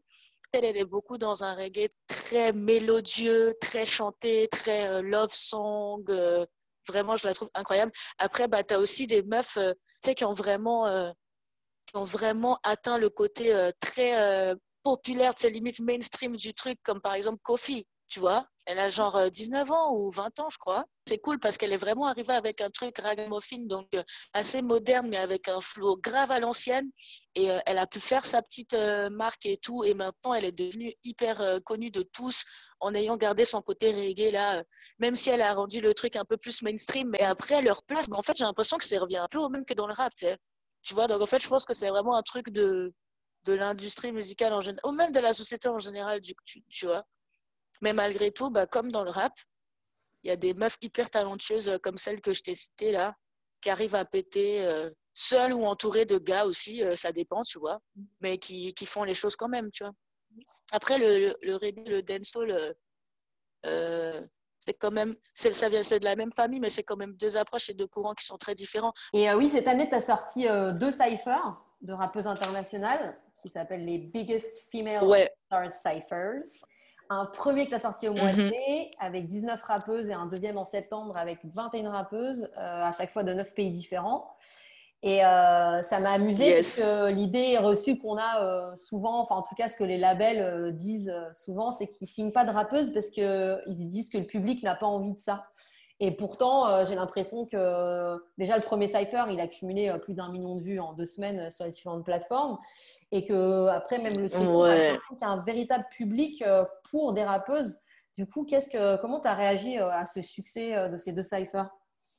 elle, est beaucoup dans un reggae très mélodieux, très chanté, très euh, love song. Euh, vraiment, je la trouve incroyable. Après, bah, tu as aussi des meufs euh, qui, ont vraiment, qui ont vraiment atteint le côté très populaire, limite mainstream du truc, comme par exemple Kofi tu vois? Elle a genre 19 euh, ans ou 20 ans, je crois. C'est cool parce qu'elle est vraiment arrivée avec un truc ragamuffin, donc euh, assez moderne, mais avec un flow grave à l'ancienne. Et euh, elle a pu faire sa petite marque et tout. Et maintenant, elle est devenue hyper connue de tous en ayant gardé son côté reggae là, même si elle a rendu le truc un peu plus mainstream. Mais après, leur place, bah, en fait, j'ai l'impression que ça revient un peu au même que dans le rap, tu sais. Tu vois, donc en fait, je pense que c'est vraiment un truc de, de l'industrie musicale en général, ou même de la société en général, tu, tu vois. Mais malgré tout, bah, comme dans le rap, il y a des meufs hyper talentueuses euh, comme celle que je t'ai citée là, qui arrivent à péter euh, seules ou entourées de gars aussi, euh, ça dépend, tu vois, mais qui, qui, font les choses quand même, tu vois. Après, le, le reggae, le dancehall, c'est quand même, ça vient, c'est de la même famille, mais c'est quand même deux approches et deux courants qui sont très différents. Et oui, cette année, tu as sorti deux cyphers de rappeuses internationales qui s'appellent les Biggest Female Stars Cyphers un premier que tu as sorti au mois de mhm. mai avec 19 rappeuses et un deuxième en septembre avec 21 rappeuses, à chaque fois de 9 pays différents. Et euh, ça m'a amusé parce que l'idée reçue qu'on a euh, souvent, enfin en tout cas ce que les labels euh, disent souvent, c'est qu'ils signent pas de rappeuses parce qu'ils disent que le public n'a pas envie de ça. Et pourtant, j'ai l'impression que déjà le premier Cypher, il a cumulé plus d'un million de vues en deux semaines sur les différentes plateformes. Et que après, même le second, ouais. il y a un véritable public pour des rappeuses. Du coup, qu'est-ce que, comment tu as réagi à ce succès de ces deux Cyphers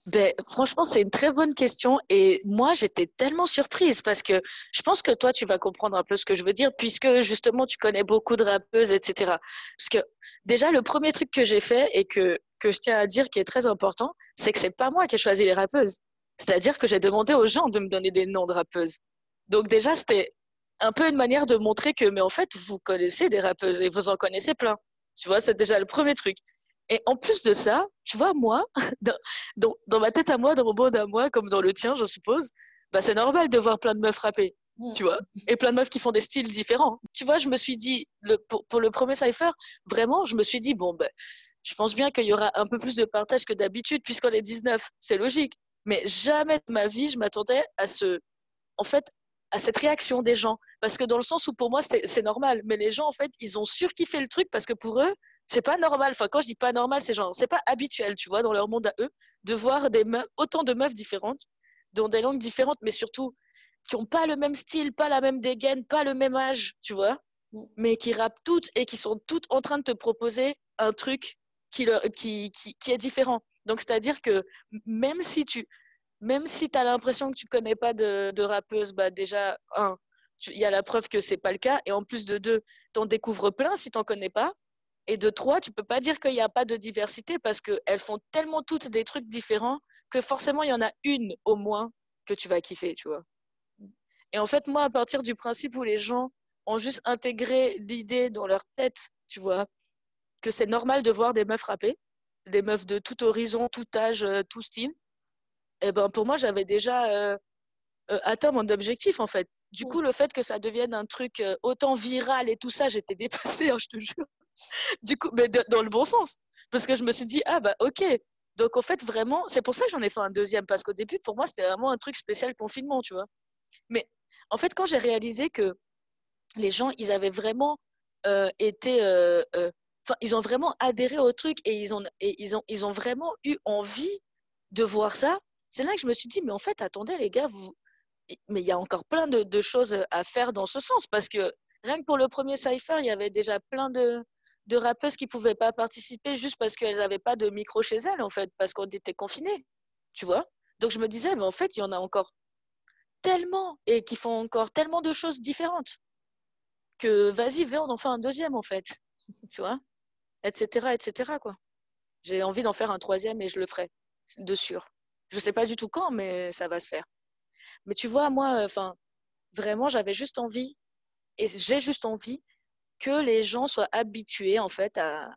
ben, franchement, c'est une très bonne question. Et moi, j'étais tellement surprise parce que je pense que toi, tu vas comprendre un peu ce que je veux dire, puisque justement, tu connais beaucoup de rappeuses, etc. Parce que déjà, le premier truc que j'ai fait et que, que je tiens à dire qui est très important, c'est que c'est pas moi qui ai choisi les rappeuses. C'est-à-dire que j'ai demandé aux gens de me donner des noms de rappeuses. Donc déjà, c'était un peu une manière de montrer que, mais en fait, vous connaissez des rappeuses et vous en connaissez plein. Tu vois, c'est déjà le premier truc. Et en plus de ça, tu vois, moi, dans, dans, ma tête à moi, dans mon monde à moi, comme dans le tien, je suppose, bah, c'est normal de voir plein de meufs rapper, mm. tu vois, et plein de meufs qui font des styles différents. Tu vois, je me suis dit, le, pour, pour, le premier Cypher, vraiment, je me suis dit, bon, ben, je pense bien qu'il y aura un peu plus de partage que d'habitude, puisqu'on est 19, c'est logique. Mais jamais de ma vie, je m'attendais à ce, en fait, à cette réaction des gens. Parce que dans le sens où pour moi, c'est normal. Mais les gens, en fait, ils ont surkiffé le truc parce que pour eux, c'est pas normal. Enfin, quand je dis pas normal, c'est genre, c'est pas habituel, tu vois, dans leur monde à eux, de voir autant de meufs différentes, dans des langues différentes, mais surtout qui ont pas le même style, pas la même dégaine, pas le même âge, tu vois, mais qui rappent toutes et qui sont toutes en train de te proposer un truc qui, est différent. Donc, c'est-à-dire que même si tu même si as l'impression que tu connais pas de, de rappeuse, bah déjà, un, il y a la preuve que c'est pas le cas, et en plus de deux, t'en découvres plein si t'en connais pas, et de trois, tu peux pas dire qu'il n'y a pas de diversité parce qu'elles font tellement toutes des trucs différents que forcément, il y en a une au moins que tu vas kiffer, tu vois. Et en fait, moi, à partir du principe où les gens ont juste intégré l'idée dans leur tête, tu vois, que c'est normal de voir des meufs rapper, des meufs de tout horizon, tout âge, euh, tout style, et eh ben pour moi, j'avais déjà euh, euh, atteint mon objectif, en fait. Du coup, le fait que ça devienne un truc autant viral et tout ça, j'étais dépassée, hein, je te jure du coup, mais dans le bon sens. Parce que je me suis dit, ah bah ok. Donc en fait, vraiment, c'est pour ça que j'en ai fait un deuxième. Parce qu'au début, pour moi, c'était vraiment un truc spécial confinement, tu vois. Mais en fait, quand j'ai réalisé que les gens, ils avaient vraiment euh, été. Euh, euh, enfin, ils ont vraiment adhéré au truc et ils ont, et ils ont, ils ont vraiment eu envie de voir ça. C'est là que je me suis dit, mais en fait, attendez, les gars, vous... mais il y a encore plein de, choses à faire dans ce sens. Parce que rien que pour le premier Cypher, il y avait déjà plein de, rappeuses qui pouvaient pas participer juste parce qu'elles n'avaient pas de micro chez elles, en fait, parce qu'on était confinés, tu vois. Donc je me disais, mais en fait, il y en a encore tellement et qui font encore tellement de choses différentes que vas-y, viens, on en fait un deuxième, en fait, tu vois, etc., etc., quoi. J'ai envie d'en faire un troisième et je le ferai, de sûr. Je sais pas du tout quand, mais ça va se faire. Mais tu vois, moi, enfin, vraiment, j'avais juste envie et j'ai juste envie que les gens soient habitués en fait à,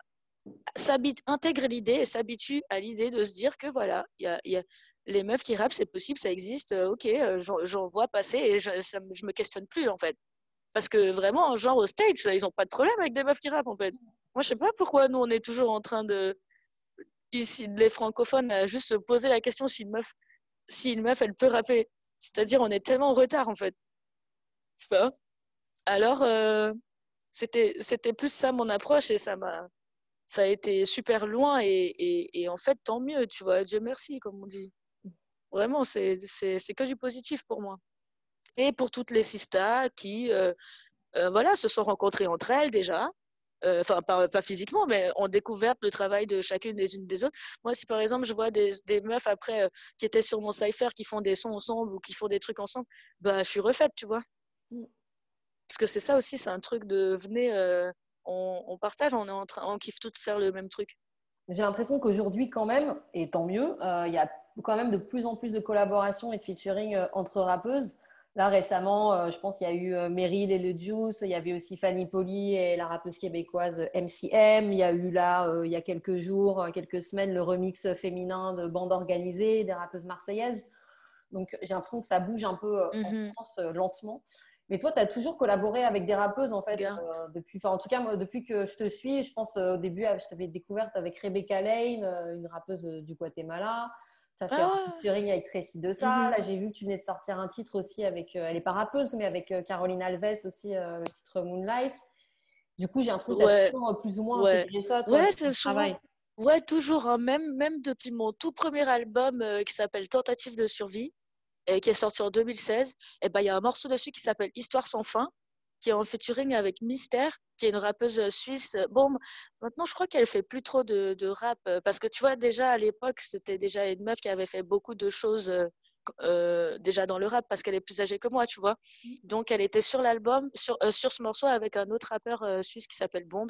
intégrer l'idée et s'habituent à l'idée de se dire que voilà, il y a, les meufs qui rappent, c'est possible, ça existe, euh, ok, euh, j'en vois passer et je, ça, me questionne plus en fait. Parce que vraiment, genre aux States, ils n'ont pas de problème avec des meufs qui rappent en fait. Moi, je sais pas pourquoi nous, on est toujours en train de, les francophones, à juste se poser la question si une meuf, si une meuf, elle peut rapper. C'est-à-dire, on est tellement en retard en fait. Pas. Alors, euh, c'était plus ça mon approche et ça m'a ça a été super loin et, et, en fait tant mieux tu vois Dieu merci comme on dit vraiment c'est c'est que du positif pour moi et pour toutes les sistas qui euh, euh, voilà se sont rencontrées entre elles déjà euh, enfin pas, pas, physiquement mais ont découvert le travail de chacune des unes des autres moi si par exemple je vois des, des meufs après qui étaient sur mon cypher qui font des sons ensemble ou qui font des trucs ensemble bah je suis refaite tu vois mm. Parce que c'est ça aussi, c'est un truc de venez, euh, on, partage, on est en train, on kiffe tout faire le même truc. J'ai l'impression qu'aujourd'hui, quand même, et tant mieux, euh, il y a quand même de plus en plus de collaborations et de featuring euh, entre rappeuses. Là, récemment, je pense qu'il y a eu Meryl et le Juice, il y avait aussi Fanny Poli et la rappeuse québécoise MCM. Il y a eu là, il y a quelques jours, quelques semaines, le remix féminin de Bande Organisée, des rappeuses marseillaises. Donc, j'ai l'impression que ça bouge un peu en mm-hmm. France lentement. Mais toi, tu as toujours collaboré avec des rappeuses, en fait, euh, depuis, en tout cas, moi, depuis que je te suis, je pense au début, je t'avais découverte avec Rebecca Lane, une rappeuse du Guatemala. Ça fait ah. un featuring avec Tracy de ça. Mhm. Là, j'ai vu que tu venais de sortir un titre aussi avec, elle est pas rappeuse, mais avec Caroline Alves aussi, le titre Moonlight. Du coup, j'ai l'impression que tu as toujours plus ou moins ouais. intégré ça, toi, ouais, c'est travail. Ouais, toujours. Hein. Même, même depuis mon tout premier album euh, qui s'appelle Tentative de survie et qui est sorti en 2016, eh ben, il y a un morceau dessus qui s'appelle Histoire sans fin, qui est en featuring avec Mystère, qui est une rappeuse euh, suisse. Bon, maintenant, je crois qu'elle fait plus trop de, de, rap euh, parce que tu vois, déjà à l'époque, c'était déjà une meuf qui avait fait beaucoup de choses euh, déjà dans le rap parce qu'elle est plus âgée que moi, tu vois. Mm. Donc, elle était sur l'album, sur, euh, sur ce morceau avec un autre rappeur euh, suisse qui s'appelle Bombs.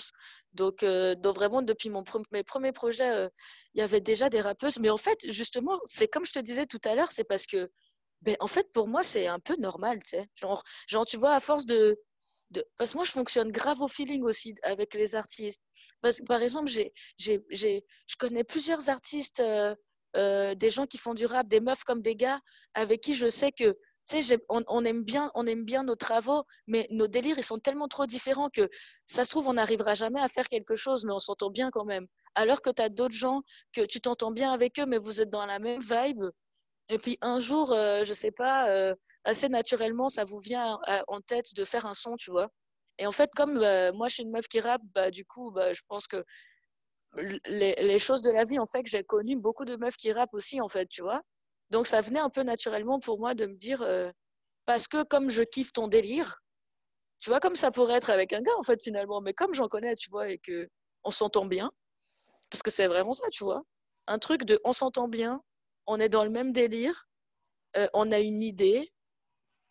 Donc, donc, vraiment, depuis mon mes premiers projets, il y avait déjà des rappeuses. Mais en fait, justement, c'est comme je te disais tout à l'heure, c'est parce que, ben, en fait, pour moi, c'est un peu normal, tu sais. Genre, genre, tu vois, à force de, Parce que moi, je fonctionne grave au feeling aussi avec les artistes. Par exemple, j'ai, j'ai, je connais plusieurs artistes euh, des gens qui font du rap, des meufs comme des gars avec qui je sais que tu sais, on, aime bien, on aime bien nos travaux, mais nos délires, ils sont tellement trop différents que ça se trouve, on n'arrivera jamais à faire quelque chose, mais on s'entend bien quand même. Alors que tu as d'autres gens que tu t'entends bien avec eux, mais vous êtes dans la même vibe. Et puis un jour, euh, je sais pas, euh, assez naturellement, ça vous vient en tête de faire un son, tu vois. Et en fait, comme moi, je suis une meuf qui rappe, bah, du coup, bah, je pense que les, choses de la vie en fait j'ai connu beaucoup de meufs qui rappent aussi en fait tu vois. Donc ça venait un peu naturellement pour moi de me dire euh, parce que comme je kiffe ton délire tu vois comme ça pourrait être avec un gars en fait finalement. Mais comme j'en connais tu vois et que on s'entend bien parce que c'est vraiment ça tu vois. Un truc de on s'entend bien on est dans le même délire euh, on a une idée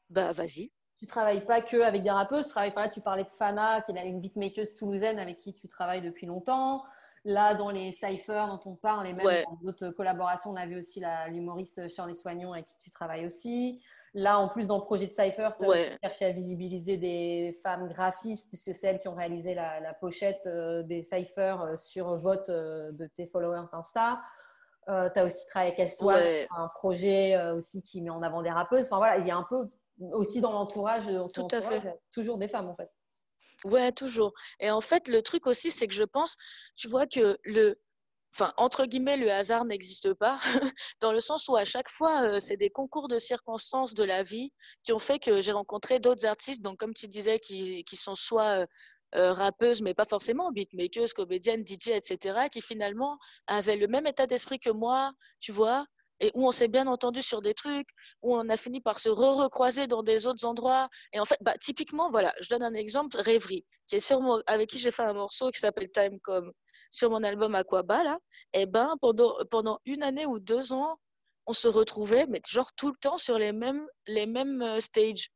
bah vas-y tu travailles pas que avec des rappeuses, tu travailles, là, tu parlais de Fana, qui est une beatmaker toulousaine avec qui tu travailles depuis longtemps. Là, dans les cyphers dont on parle, et même dans d'autres collaborations, on a vu aussi l'humoriste Shirley Soignon avec qui tu travailles aussi. Là, en plus, dans le projet de Cypher, tu as cherché à visibiliser des femmes graphistes, puisque c'est elles qui ont réalisé la, pochette euh, des Cyphers euh, sur vote euh, de tes followers Insta. Tu as aussi travaillé avec Essoir, un projet aussi qui met en avant des rappeuses. Enfin voilà, il y a un peu aussi dans l'entourage, toujours des femmes en fait. Ouais, toujours. Et en fait, le truc aussi, c'est que je pense, tu vois, que le, enfin, entre guillemets, le hasard n'existe pas, dans le sens où à chaque fois, euh, c'est des concours de circonstances de la vie qui ont fait que j'ai rencontré d'autres artistes, donc comme tu disais, qui, qui sont soit euh, rappeuses, mais pas forcément, beatmakers, comédiennes, DJ, etc., qui finalement avaient le même état d'esprit que moi, tu vois, et où on s'est bien entendu sur des trucs, où on a fini par se re-recroiser dans des autres endroits. Et en fait, bah, typiquement, voilà, je donne un exemple, Rêverie, qui est sur avec qui j'ai fait un morceau qui s'appelle Time Com sur mon album Aquaba, là. Et ben, pendant, pendant une année ou deux ans, on se retrouvait, mais genre tout le temps sur les mêmes, les mêmes euh, stages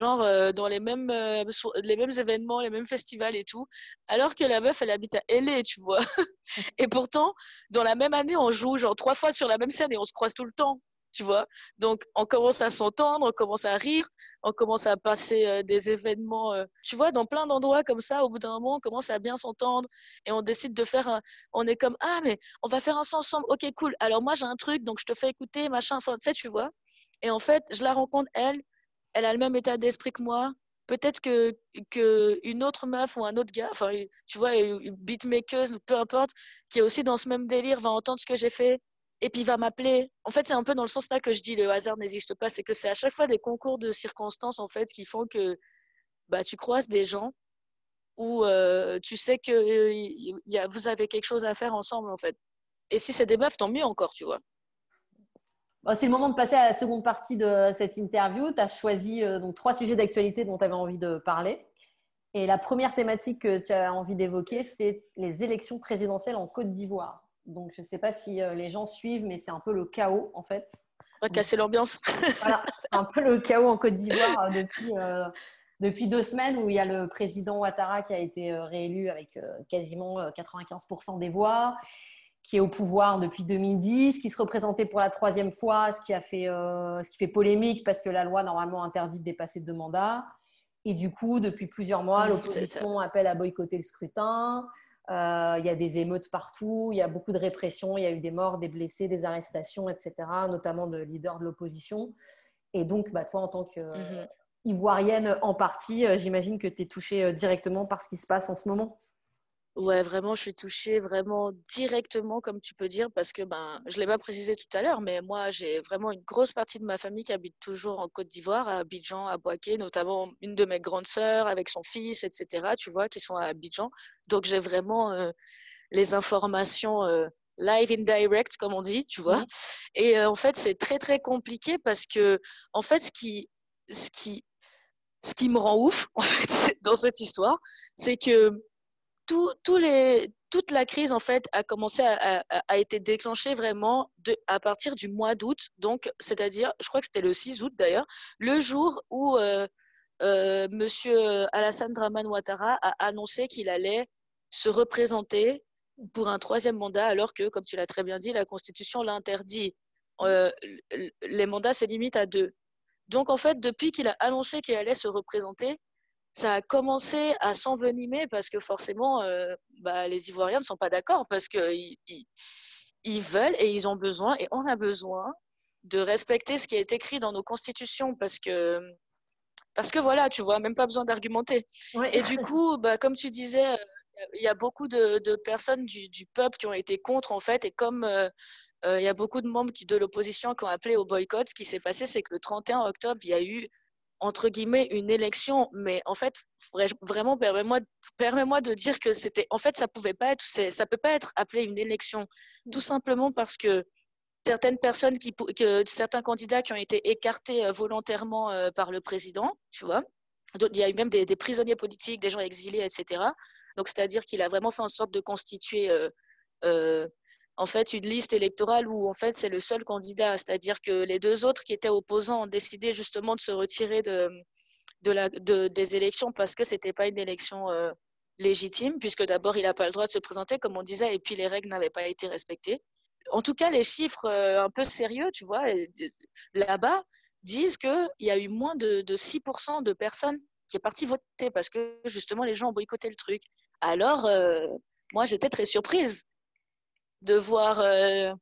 genre euh, dans les mêmes, euh, les mêmes événements, les mêmes festivals et tout, alors que la meuf, elle habite à LA, tu vois. et pourtant, dans la même année, on joue genre trois fois sur la même scène et on se croise tout le temps, tu vois. Donc, on commence à s'entendre, on commence à rire, on commence à passer euh, des événements, tu vois, dans plein d'endroits comme ça, au bout d'un moment, on commence à bien s'entendre et on décide de faire un... On est comme, ah, mais on va faire un son ensemble, ok, cool. Alors, moi, j'ai un truc, donc je te fais écouter, machin, enfin, tu sais, tu vois. Et en fait, je la rencontre, elle, elle a le même état d'esprit que moi. Peut-être que, que une autre meuf ou un autre gars, enfin, tu vois, une beatmaker, peu importe, qui est aussi dans ce même délire, va entendre ce que j'ai fait et puis va m'appeler. En fait, c'est un peu dans le sens là que je dis le hasard n'existe pas, c'est que c'est à chaque fois des concours de circonstances en fait qui font que bah, tu croises des gens où euh, tu sais que a, vous avez quelque chose à faire ensemble en fait. Et si c'est des meufs, tant mieux encore, tu vois. C'est le moment de passer à la seconde partie de cette interview. Tu as choisi euh, donc, trois sujets d'actualité dont tu avais envie de parler. Et la première thématique que tu as envie d'évoquer, c'est les élections présidentielles en Côte d'Ivoire. Donc, je ne sais pas si euh, les gens suivent, mais c'est un peu le chaos, en fait. On va casser l'ambiance. voilà, c'est un peu le chaos en Côte d'Ivoire euh, depuis, depuis deux semaines où il y a le président Ouattara qui a été réélu avec quasiment 95% des voix qui est au pouvoir depuis 2010, qui se représentait pour la troisième fois, ce qui, a fait, euh, ce qui fait polémique parce que la loi normalement interdit de dépasser deux mandats. Et du coup, depuis plusieurs mois, l'opposition appelle à boycotter le scrutin. Euh, il y a des émeutes partout, il y a beaucoup de répression, il y a eu des morts, des blessés, des arrestations, etc., notamment de leaders de l'opposition. Et donc, bah, toi, en tant que, mhm. ivoirienne en partie. J'imagine que tu es touchée directement par ce qui se passe en ce moment. Ouais, vraiment, je suis touchée vraiment directement, comme tu peux dire, parce que ben, je ne l'ai pas précisé tout à l'heure, mais moi, j'ai vraiment une grosse partie de ma famille qui habite toujours en Côte d'Ivoire, à Abidjan, à Boaké, notamment une de mes grandes sœurs avec son fils, etc., tu vois, qui sont à Abidjan. Donc, j'ai vraiment euh, les informations euh, live in direct, comme on dit, tu vois. Et euh, en fait, c'est très, très compliqué parce que, en fait, ce qui, ce qui, ce qui me rend ouf, en fait, dans cette histoire, c'est que toute la crise en fait a commencé a été déclenchée vraiment à partir du mois d'août. Donc, c'est-à-dire, je crois que c'était le 6 août d'ailleurs, le jour où euh, euh, Monsieur Alassane Draman Ouattara a annoncé qu'il allait se représenter pour un troisième mandat, alors que, comme tu l'as très bien dit, la Constitution l'interdit. Euh, les mandats se limitent à deux. Donc, en fait, depuis qu'il a annoncé qu'il allait se représenter, ça a commencé à s'envenimer parce que forcément, euh, bah, les Ivoiriens ne sont pas d'accord parce qu'ils ils, veulent et ils ont besoin, et on a besoin de respecter ce qui est écrit dans nos constitutions parce que, parce que voilà, tu vois, même pas besoin d'argumenter. Et du coup, bah, comme tu disais, il y a beaucoup de, personnes du, peuple qui ont été contre en fait, et comme euh, euh, il y a beaucoup de membres de l'opposition qui ont appelé au boycott, ce qui s'est passé, c'est que le 31 octobre, il y a eu entre guillemets une élection, mais en fait vraiment permets-moi permets-moi de dire que c'était en fait ça pouvait pas être ça peut pas être appelé une élection tout simplement parce que certaines personnes qui que certains candidats qui ont été écartés euh, volontairement euh, par le président, tu vois. Il y a eu même des, prisonniers politiques, des gens exilés, etc. Donc c'est-à-dire qu'il a vraiment fait en sorte de constituer euh, en fait une liste électorale où en fait c'est le seul candidat, c'est-à-dire que les deux autres qui étaient opposants ont décidé justement de se retirer de, des élections parce que c'était pas une élection euh, légitime, puisque d'abord il n'a pas le droit de se présenter comme on disait, et puis les règles n'avaient pas été respectées. En tout cas, les chiffres euh, un peu sérieux, tu vois, là-bas disent qu'il y a eu moins de, de 6% de personnes qui sont parties voter parce que justement les gens ont boycotté le truc. Alors, euh, moi j'étais très surprise de voir, euh,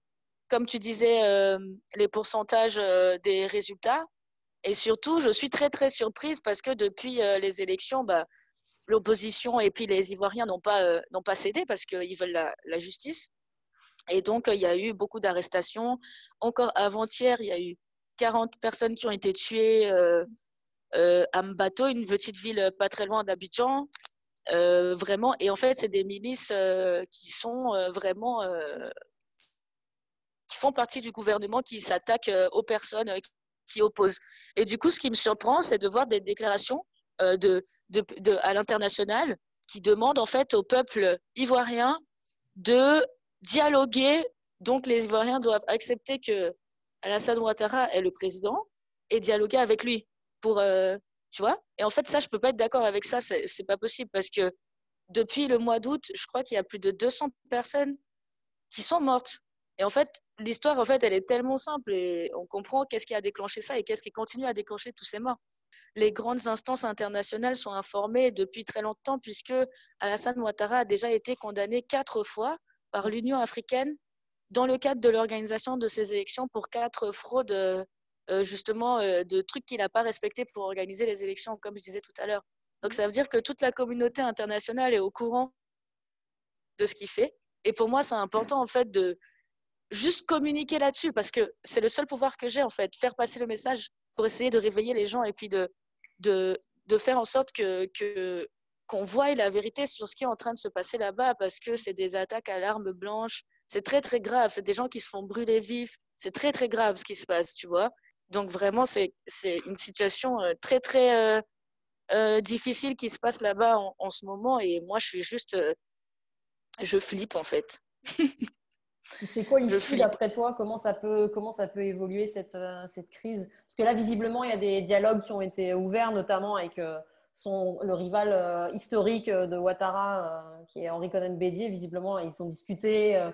comme tu disais, euh, les pourcentages euh, des résultats. Et surtout, je suis très, très surprise parce que depuis les élections, bah, l'opposition et puis les Ivoiriens n'ont pas, n'ont pas cédé parce qu'ils veulent la, justice. Et donc, il y a eu beaucoup d'arrestations. Encore avant-hier, il y a eu 40 personnes qui ont été tuées à Mbato, une petite ville pas très loin d'Abidjan. Euh, vraiment, et en fait, c'est des milices euh, qui sont euh, vraiment qui font partie du gouvernement qui s'attaquent aux personnes qui opposent. Et du coup, ce qui me surprend, c'est de voir des déclarations à l'international qui demandent en fait au peuple ivoirien de dialoguer. Donc, les Ivoiriens doivent accepter que Alassane Ouattara est le président et dialoguer avec lui pour tu vois Et en fait, ça, je peux pas être d'accord avec ça. C'est pas possible parce que depuis le mois d'août, je crois qu'il y a plus de 200 personnes qui sont mortes. Et en fait, l'histoire, en fait, elle est tellement simple et on comprend qu'est-ce qui a déclenché ça et qu'est-ce qui continue à déclencher tous ces morts. Les grandes instances internationales sont informées depuis très longtemps puisque Alassane Ouattara a déjà été condamné quatre fois par l'Union africaine dans le cadre de l'organisation de ces élections pour quatre fraudes euh, justement euh, de trucs qu'il n'a pas respectés pour organiser les élections, comme je disais tout à l'heure. Donc ça veut dire que toute la communauté internationale est au courant de ce qu'il fait. Et pour moi, c'est important en fait de juste communiquer là-dessus parce que c'est le seul pouvoir que j'ai en fait, faire passer le message pour essayer de réveiller les gens et puis de, de, de faire en sorte que, que qu'on voie la vérité sur ce qui est en train de se passer là-bas parce que c'est des attaques à l'arme blanche. C'est très très grave. C'est des gens qui se font brûler vifs. C'est très très grave ce qui se passe, tu vois. Donc vraiment, c'est une situation euh, très, très euh, euh, difficile qui se passe là-bas en, ce moment. Et moi, je suis juste... je flippe, en fait. c'est quoi l'issue d'après toi? Comment ça, peut, comment ça peut évoluer cette, cette crise? Parce que là, visiblement, il y a des dialogues qui ont été ouverts, notamment avec son, le rival historique de Ouattara, qui est Henri Conan Bédier. Visiblement, ils ont discuté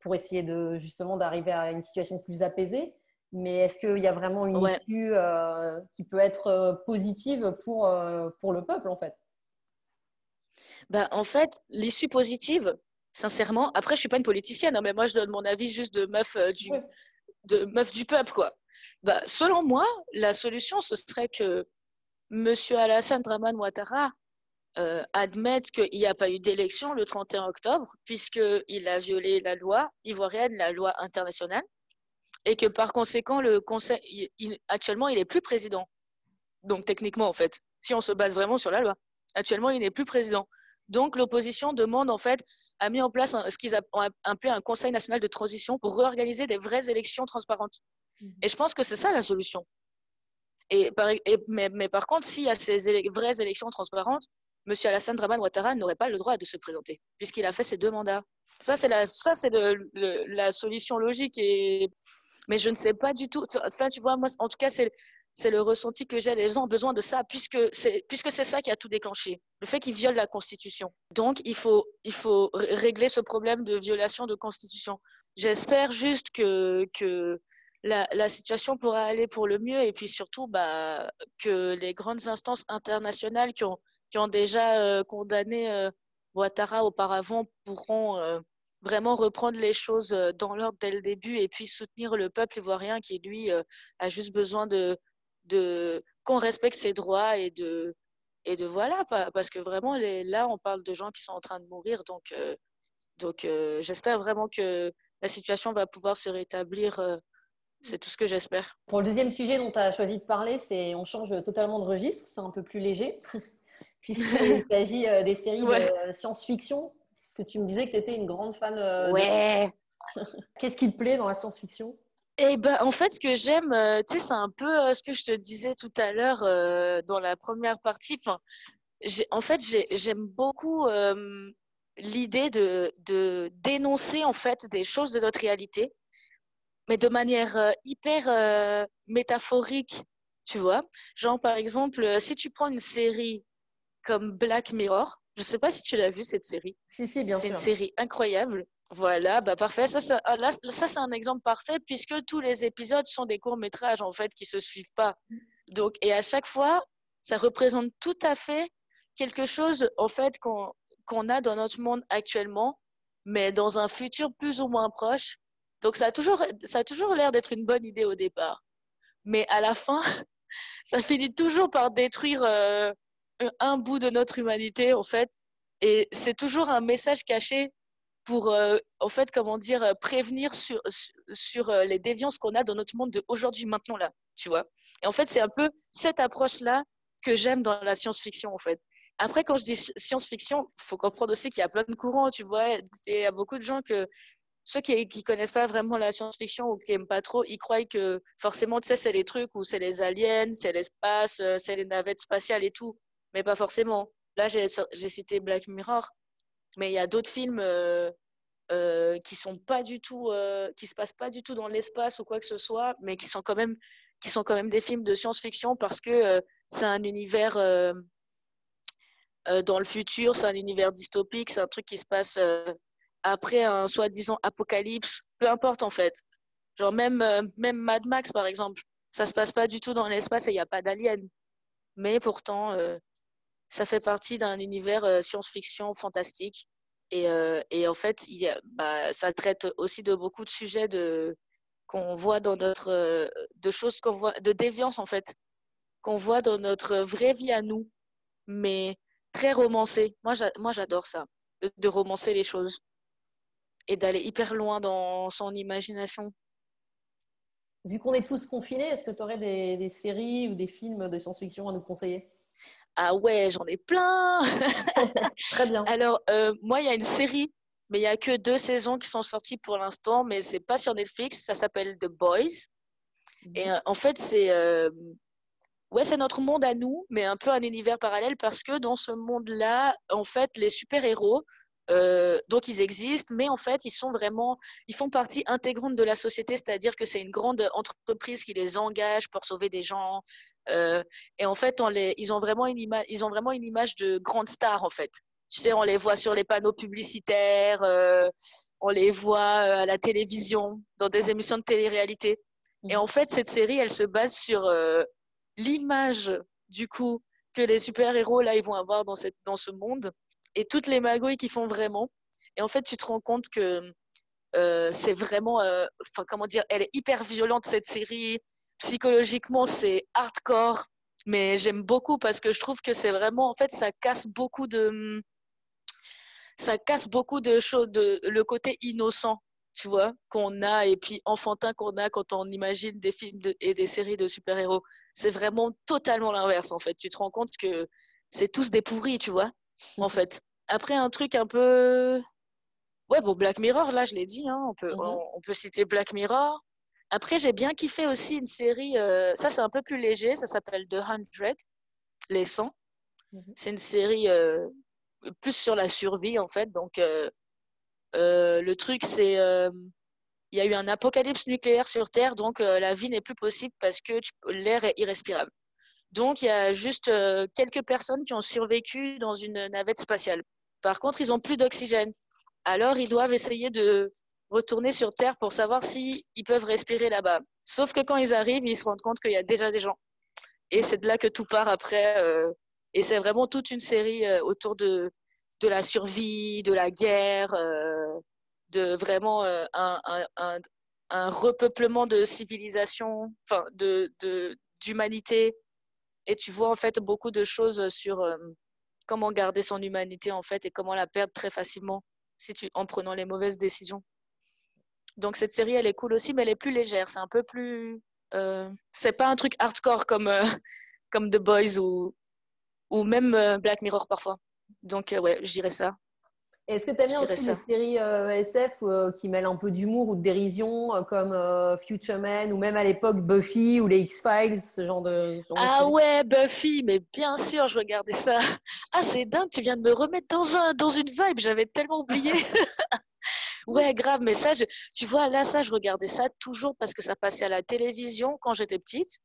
pour essayer de, justement d'arriver à une situation plus apaisée. Mais est-ce qu'il y a vraiment une issue euh, qui peut être euh, positive pour, euh, pour le peuple, en fait? Ben, En fait, l'issue positive, sincèrement, après, je ne suis pas une politicienne, hein, mais moi, je donne mon avis juste de meuf, du, de meuf du peuple. Quoi. Ben, selon moi, la solution, ce serait que Monsieur Alassane Draman Ouattara admettre qu'il n'y a pas eu d'élection le 31 octobre, puisqu'il a violé la loi ivoirienne, la loi internationale, et que par conséquent, le Conseil, actuellement, il n'est plus président. Donc techniquement, en fait, si on se base vraiment sur la loi, actuellement, il n'est plus président. Donc l'opposition demande, en fait, a mis en place ce qu'ils ont appelé un Conseil national de transition pour réorganiser des vraies élections transparentes. Mmh. Et je pense que c'est ça la solution. Et, mais, par contre, s'il y a ces vraies élections transparentes, M. Alassane Draman Ouattara n'aurait pas le droit de se présenter, puisqu'il a fait ses deux mandats. Ça, c'est la, ça, c'est la solution logique. Et... Mais je ne sais pas du tout. Enfin, tu vois, moi, en tout cas, c'est, le ressenti que j'ai. Les gens ont besoin de ça, puisque c'est, puisque c'est ça qui a tout déclenché. Le fait qu'ils violent la Constitution. Donc, il faut, il faut régler ce problème de violation de Constitution. J'espère juste que, la, situation pourra aller pour le mieux et puis surtout bah, que les grandes instances internationales qui ont, qui ont déjà euh, condamné euh, Ouattara auparavant pourront euh, vraiment reprendre les choses dans l'ordre dès le début et puis soutenir le peuple ivoirien qui, lui, a juste besoin de, de qu'on respecte ses droits et de, et de voilà, parce que vraiment, les, là, on parle de gens qui sont en train de mourir. Donc, donc j'espère vraiment que la situation va pouvoir se rétablir c'est tout ce que j'espère. Pour le deuxième sujet dont tu as choisi de parler, c'est on change totalement de registre, c'est un peu plus léger, puisqu'il s'agit euh, des séries de science-fiction, que tu me disais que tu étais une grande fan. Euh, ouais. Qu'est-ce qui te plaît dans la science-fiction? Eh ben, en fait, ce que j'aime, euh, tu sais, c'est un peu ce que je te disais tout à l'heure dans la première partie. Enfin, en fait, j'aime beaucoup l'idée de, de dénoncer en fait des choses de notre réalité mais de manière euh, hyper euh, métaphorique, tu vois. Genre, par exemple, euh, si tu prends une série comme Black Mirror, je ne sais pas si tu l'as vu cette série. Si, si, bien sûr. C'est une série incroyable. Voilà, bah parfait. Ça, ça, ah, là, ça c'est un exemple parfait puisque tous les épisodes sont des courts métrages en fait qui se suivent pas. Donc, et à chaque fois, ça représente tout à fait quelque chose en fait qu'on qu'on a dans notre monde actuellement, mais dans un futur plus ou moins proche. Donc ça a toujours, ça a toujours l'air d'être une bonne idée au départ. Mais à la fin, ça finit toujours par détruire euh, un bout de notre humanité, en fait. Et c'est toujours un message caché pour, euh, en fait, comment dire, prévenir sur, sur euh, les déviances qu'on a dans notre monde de aujourd'hui, maintenant, là, tu vois. Et en fait, c'est un peu cette approche-là que j'aime dans la science-fiction, en fait. Après, quand je dis science-fiction, il faut comprendre aussi qu'il y a plein de courants, tu vois. Il y a beaucoup de gens que, ceux qui ne connaissent pas vraiment la science-fiction ou qui n'aiment pas trop, ils croient que forcément, tu sais, c'est les trucs où c'est les aliens, c'est l'espace, euh, c'est les navettes spatiales et tout. Mais pas forcément. Là, j'ai cité Black Mirror, mais il y a d'autres films euh, euh, qui sont pas du tout, qui se passent pas du tout dans l'espace ou quoi que ce soit, mais qui sont quand même, qui sont quand même des films de science-fiction parce que c'est un univers dans le futur, c'est un univers dystopique, c'est un truc qui se passe après un soi-disant apocalypse, peu importe en fait. Genre même, euh, même Mad Max par exemple, ça se passe pas du tout dans l'espace et il n'y a pas d'aliens. Mais pourtant, euh, ça fait partie d'un univers euh, science-fiction fantastique. Et, et, en fait, bah, ça traite aussi de beaucoup de sujets de, qu'on voit dans notre, de choses qu'on voit, de déviance en fait, qu'on voit dans notre vraie vie à nous, mais très romancée. Moi, j'adore ça, de romancer les choses et d'aller hyper loin dans son imagination. Vu qu'on est tous confinés, est-ce que tu aurais des, séries ou des films de science-fiction à nous conseiller? Ah ouais, j'en ai plein Très bien. Alors, euh, moi, il y a une série, mais il n'y a que deux saisons qui sont sorties pour l'instant, mais c'est pas sur Netflix, ça s'appelle The Boys. Et mhm. euh, en fait, c'est euh, ouais, c'est notre monde à nous, mais un peu un univers parallèle parce que dans ce monde-là, en fait, les super-héros euh, donc ils existent, mais en fait ils sont vraiment, ils font partie intégrante de la société, c'est-à-dire que c'est une grande entreprise qui les engage pour sauver des gens. Euh, et en fait, ils ont vraiment une image, ils ont vraiment une image de grande star en fait. Tu sais, on les voit sur les panneaux publicitaires, euh, on les voit à la télévision, dans des émissions de télé-réalité. Et en fait, cette série, elle se base sur l'image du coup que les super-héros là ils vont avoir dans cette dans ce monde et toutes les magouilles qu'ils font vraiment. Et en fait, tu te rends compte que euh, c'est vraiment, euh, enfin comment dire, elle est hyper violente cette série. Psychologiquement, c'est hardcore, Mais j'aime beaucoup parce que je trouve que c'est vraiment, en fait, ça casse beaucoup de, ça casse beaucoup de choses, de, le côté innocent, tu vois, qu'on a et puis enfantin qu'on a quand on imagine des films et des séries de super-héros. C'est vraiment totalement l'inverse, en fait. Tu te rends compte que c'est tous des pourris, tu vois, en fait. Après, un truc un peu. Ouais, bon, Black Mirror, là, je l'ai dit, hein, on, peut, mhm. on, peut citer Black Mirror. Après, j'ai bien kiffé aussi une série, euh, ça c'est un peu plus léger, ça s'appelle The Hundred, Les 100. Mhm. C'est une série euh, plus sur la survie, en fait. Donc, euh, le truc, c'est. il y a eu un apocalypse nucléaire sur Terre, donc la vie n'est plus possible parce que l'air est irrespirable. Donc, il y a juste quelques personnes qui ont survécu dans une navette spatiale. Par contre, ils n'ont plus d'oxygène. Alors, ils doivent essayer de retourner sur Terre pour savoir s'ils peuvent respirer là-bas. Sauf que quand ils arrivent, ils se rendent compte qu'il y a déjà des gens. Et c'est de là que tout part après. Euh, et c'est vraiment toute une série euh, autour de, de la survie, de la guerre, euh, de vraiment un, un, repeuplement de civilisation, enfin de d'humanité. Et tu vois en fait beaucoup de choses sur comment garder son humanité en fait et comment la perdre très facilement si tu, en prenant les mauvaises décisions. Donc cette série, elle est cool aussi, mais elle est plus légère. C'est un peu plus. Euh, c'est pas un truc hardcore comme, euh, comme The Boys ou, ou même euh, Black Mirror parfois. Donc ouais, je dirais ça. Est-ce que tu bien aussi les séries SF qui mêlent un peu d'humour ou de dérision, comme Future Man ou même à l'époque Buffy ou les X-Files, ce genre de. ah ouais, Buffy, mais bien sûr, je regardais ça. Ah, c'est dingue, tu viens de me remettre dans, un, dans une vibe, j'avais tellement oublié. Ouais, grave, mais ça, tu vois, là, ça, je regardais ça toujours parce que ça passait à la télévision quand j'étais petite.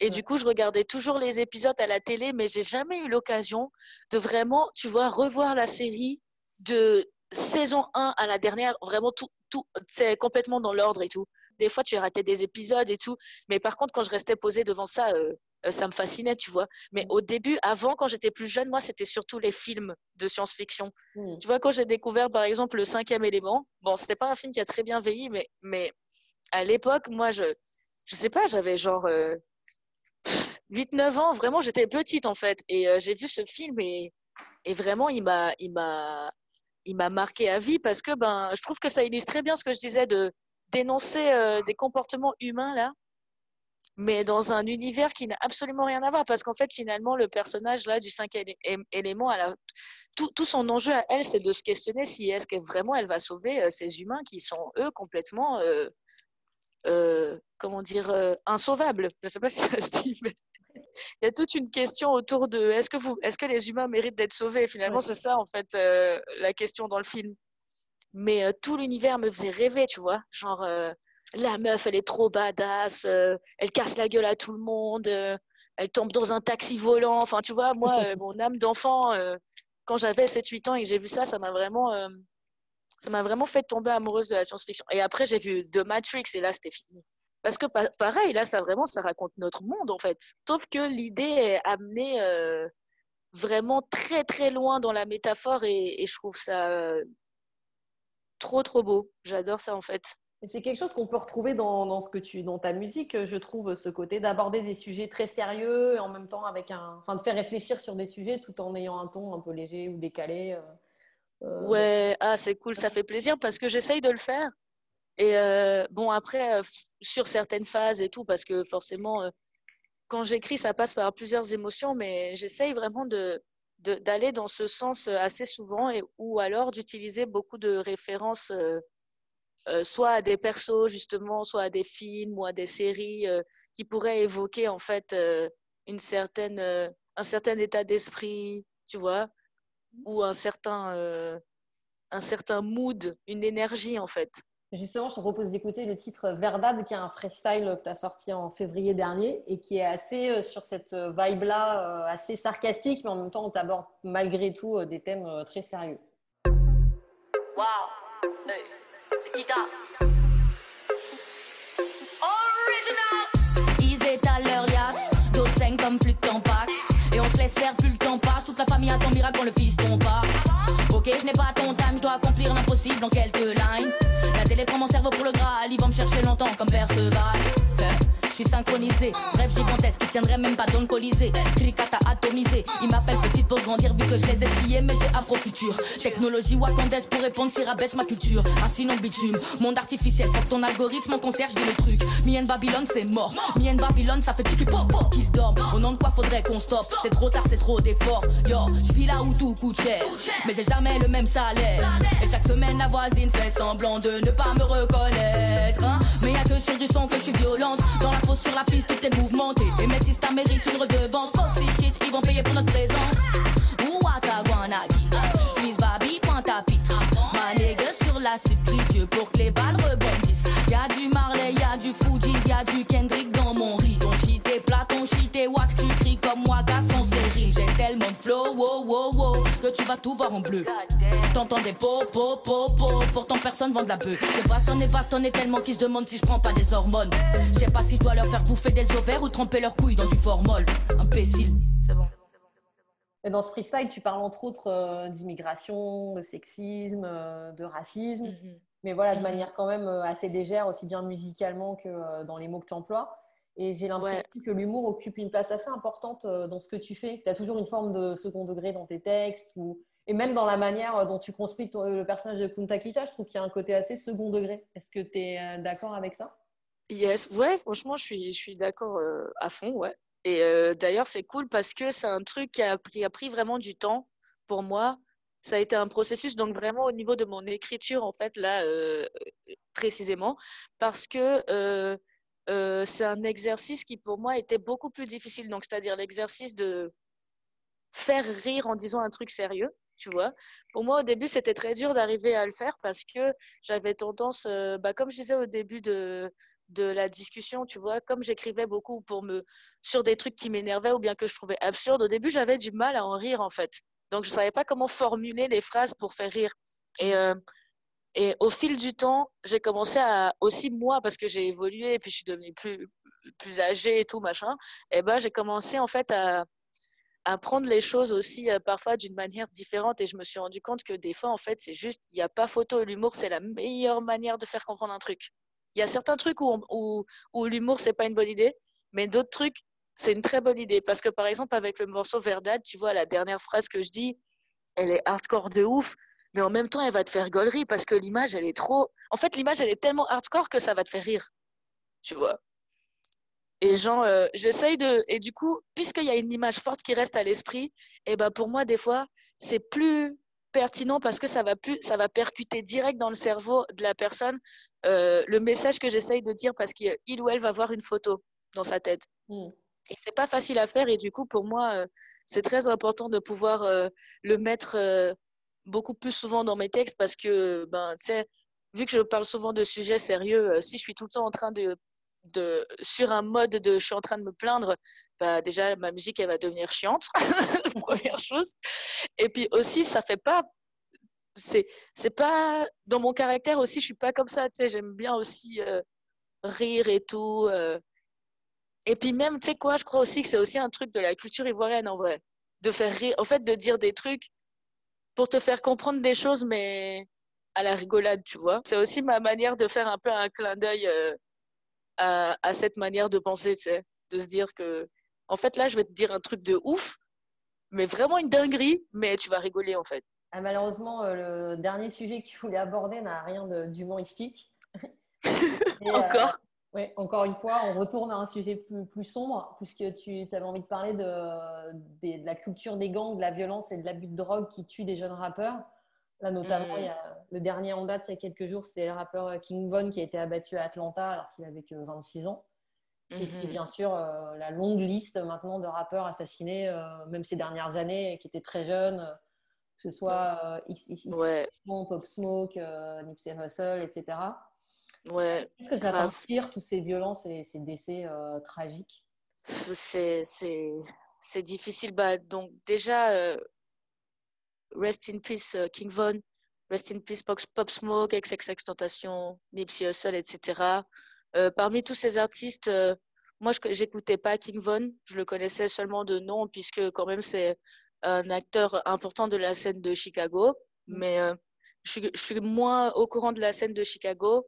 Et du coup, je regardais toujours les épisodes à la télé, mais j'ai jamais eu l'occasion de vraiment, tu vois, revoir la série de saison 1 à la dernière. Vraiment, tout, tout c'est complètement dans l'ordre et tout. Des fois, tu raté des épisodes et tout. Mais par contre, quand je restais posée devant ça, euh, euh, ça me fascinait, tu vois. Mais au début, avant, quand j'étais plus jeune, moi, c'était surtout les films de science-fiction. Hmm. Tu vois, quand j'ai découvert, par exemple, Le Cinquième Élément, bon, c'était pas un film qui a très bien vieilli, mais, mais à l'époque, moi, je, je sais pas, j'avais genre 8-9 euh, ans, vraiment, j'étais petite, en fait. Et euh, j'ai vu ce film et, et vraiment, il m'a, il m'a, il m'a marqué à vie parce que, ben, je trouve que ça illustre très bien ce que je disais de dénoncer des comportements humains, là mais dans un univers qui n'a absolument rien à voir. Parce qu'en fait, finalement, le personnage là du cinquième élément, tout, tout, son enjeu à elle, c'est de se questionner si est-ce que vraiment elle va sauver euh, ces humains qui sont eux complètement, euh, euh, comment dire, insauvables. Je ne sais pas si ça se dit, mais il y a toute une question autour de est-ce que vous, est-ce que les humains méritent d'être sauvés? Finalement, c'est ça en fait la question dans le film. Mais tout l'univers me faisait rêver, tu vois, genre la meuf, elle est trop badass, euh, elle casse la gueule à tout le monde, euh, elle tombe dans un taxi volant. Enfin, tu vois, moi, euh, mon âme d'enfant, quand j'avais 7-8 ans et que j'ai vu ça, ça m'a vraiment, ça m'a vraiment fait tomber amoureuse de la science-fiction. Et après, j'ai vu The Matrix et là, c'était fini. Parce que pareil, là, ça vraiment, ça raconte notre monde en fait. Sauf que l'idée est amenée vraiment très très loin dans la métaphore et, et je trouve ça trop trop beau. J'adore ça en fait. C'est quelque chose qu'on peut retrouver dans, ce que tu, dans ta musique, je trouve, ce côté d'aborder des sujets très sérieux et en même temps avec un, enfin, de faire réfléchir sur des sujets tout en ayant un ton un peu léger ou décalé. Euh, euh. Ouais, ah c'est cool, ça fait plaisir parce que j'essaye de le faire. Et euh, bon après, sur certaines phases et tout, parce que forcément, quand j'écris, ça passe par plusieurs émotions, mais j'essaye vraiment de d'aller dans ce sens assez souvent et ou alors d'utiliser beaucoup de références euh, soit à des persos justement, soit à des films ou à des séries euh, qui pourraient évoquer en fait euh, une certaine, un certain état d'esprit, tu vois, ou un certain, un certain mood, une énergie en fait. Justement, je te propose d'écouter le titre Verdad, qui est un freestyle que tu as sorti en février dernier et qui est assez sur cette vibe-là, assez sarcastique, mais en même temps, on t'aborde malgré tout des thèmes très sérieux. Wow! Ida. Original. Ils étalent leur liasse, d'autres saignent comme flûte en pax. Et on se laisse faire, plus le temps passe. Toute la famille attend miracle quand le fils tombe pas. Ok, je n'ai pas ton time, je dois accomplir l'impossible dans quelques lines. Télé prend mon cerveau pour le gras, ils vont me chercher longtemps comme Perceval. Je suis synchronisé, rêve gigantesque qui tiendrait même pas dans le colisée. Cricata atomisé, il m'appelle petite pour grandir vu que je les ai sciés, mais j'ai afro-futur. Technologie wakandaise pour répondre si rabaisse ma culture. Ainsi non bitume, monde artificiel, pour ton algorithme, on concierge, je le truc. Mien Babylone, c'est mort. Mien Babylone, ça fait tiki pop pop qu'il dorme. Au nom de quoi faudrait qu'on stoppe C'est trop tard, c'est trop d'efforts. Yo, je vis là où tout coûte cher, mais j'ai jamais le même salaire. Et chaque semaine, la voisine fait semblant de ne pas me reconnaître. Hein. Mais y a que sur du son que je suis violente. Dans sur la piste, tout est mouvementé. Et mes systèmes méritent une redevance. Oh, si shit, ils vont payer pour notre présence. Ouataguanagi, Swiss Baby, pointe à pitre. Ma nègre sur la Dieu pour que les balles rebondissent. Y'a du Marley, y'a du Fuji, y'a du Kendrick dans mon riz. Ton shit est plat, ton shit est wack, tu cries comme moi, garçon, c'est. J'ai tellement de flow, wow, wow, wow, que tu vas tout voir en bleu. T'entends des po, po, po, po, pourtant personne vend de la bœuf. Je bastonne et bastonne tellement qu'ils se demandent si je prends pas des hormones. Je sais pas si je dois leur faire bouffer des ovaires ou tremper leurs couilles dans du formol. Imbécile. C'est bon. Et dans ce freestyle, tu parles entre autres euh, d'immigration, de sexisme, euh, de racisme, Mhm. mais voilà, de Mhm. manière quand même euh, assez légère, aussi bien musicalement que euh, dans les mots que tu emploies. Et j'ai l'impression que l'humour occupe une place assez importante dans ce que tu fais. Tu as toujours une forme de second degré dans tes textes, ou... et même dans la manière euh, dont tu construis le personnage de Kunta Kita, je trouve qu'il y a un côté assez second degré. Est-ce que tu es d'accord avec ça? Yes, ouais, franchement, je suis, d'accord euh, à fond, ouais. Et euh, d'ailleurs, c'est cool parce que c'est un truc qui a pris, vraiment du temps pour moi. Ça a été un processus, donc vraiment au niveau de mon écriture, en fait, là, euh, précisément, parce que euh, euh, c'est un exercice qui, pour moi, était beaucoup plus difficile. Donc, c'est-à-dire l'exercice de faire rire en disant un truc sérieux, tu vois. Pour moi, au début, c'était très dur d'arriver à le faire parce que j'avais tendance, euh, bah, comme je disais au début de, de la discussion, tu vois, comme j'écrivais beaucoup pour me, sur des trucs qui m'énervaient ou bien que je trouvais absurdes, au début, j'avais du mal à en rire, en fait. Donc, je savais pas comment formuler les phrases pour faire rire. Et, euh, et au fil du temps, j'ai commencé à, aussi moi, parce que j'ai évolué et puis je suis devenue plus, plus âgée et tout, machin, et ben, j'ai commencé, en fait, à, à prendre les choses aussi euh, parfois d'une manière différente. Et je me suis rendu compte que des fois en fait c'est juste il n'y a pas photo l'humour c'est la meilleure manière de faire comprendre un truc. Il y a certains trucs où, où, où l'humour c'est pas une bonne idée mais d'autres trucs c'est une très bonne idée. Parce que par exemple avec le morceau Verdad tu vois la dernière phrase que je dis elle est hardcore de ouf mais en même temps elle va te faire gaulerie parce que l'image elle est trop en fait l'image elle est tellement hardcore que ça va te faire rire. Tu vois? Et genre, euh, j'essaye de. Et du coup, puisqu'il y a une image forte qui reste à l'esprit, et ben pour moi, des fois, c'est plus pertinent parce que ça va, plus, ça va percuter direct dans le cerveau de la personne euh, le message que j'essaye de dire parce qu'il ou elle va voir une photo dans sa tête. Mm. Et c'est pas facile à faire. Et du coup, pour moi, euh, c'est très important de pouvoir le mettre beaucoup plus souvent dans mes textes parce que, ben, tu sais, vu que je parle souvent de sujets sérieux, si je suis tout le temps en train de, sur un mode de je suis en train de me plaindre, bah déjà ma musique elle va devenir chiante, première chose. Et puis aussi ça fait pas c'est c'est pas dans mon caractère aussi je suis pas comme ça, tu sais, j'aime bien aussi euh, rire et tout. euh. Et puis même tu sais quoi, je crois aussi que c'est aussi un truc de la culture ivoirienne en vrai, de faire rire, en fait de dire des trucs pour te faire comprendre des choses mais à la rigolade, tu vois. C'est aussi ma manière de faire un peu un clin d'œil euh, à, à cette manière de penser, de se dire que, en fait, là, je vais te dire un truc de ouf, mais vraiment une dinguerie, mais tu vas rigoler, en fait. Ah, malheureusement, euh, le dernier sujet que tu voulais aborder n'a rien de- d'humoristique. Euh, Encore? ouais, encore une fois, on retourne à un sujet plus, plus sombre, puisque tu avais envie de parler de, de la culture des gangs, de la violence et de l'abus de drogue qui tue des jeunes rappeurs. Là, notamment, Mm. il y a, le dernier en date, il y a quelques jours, c'est le rappeur King Von qui a été abattu à Atlanta alors qu'il avait que 26 ans. Et puis, Mhm. bien sûr, euh, la longue liste maintenant de rappeurs assassinés, euh, même ces dernières années, qui étaient très jeunes, euh, que ce soit euh, XXX, Ouais, Pop Smoke, euh, Nipsey Hussle, etc. ouais, Qu'est-ce que ça t'inspire, tous ces violences et ces décès euh, tragiques? C'est, difficile. Bah, donc, déjà, euh, Rest in Peace, euh, King Von, Rest in Peace, Pop, Pop Smoke, XXX Tentation, Nipsey Hussle, etc. Euh, parmi tous ces artistes, euh, moi, je j'écoutais pas King Von, je le connaissais seulement de nom, puisque quand même, c'est un acteur important de la scène de Chicago. Mais euh, je, suis, je suis moins au courant de la scène de Chicago.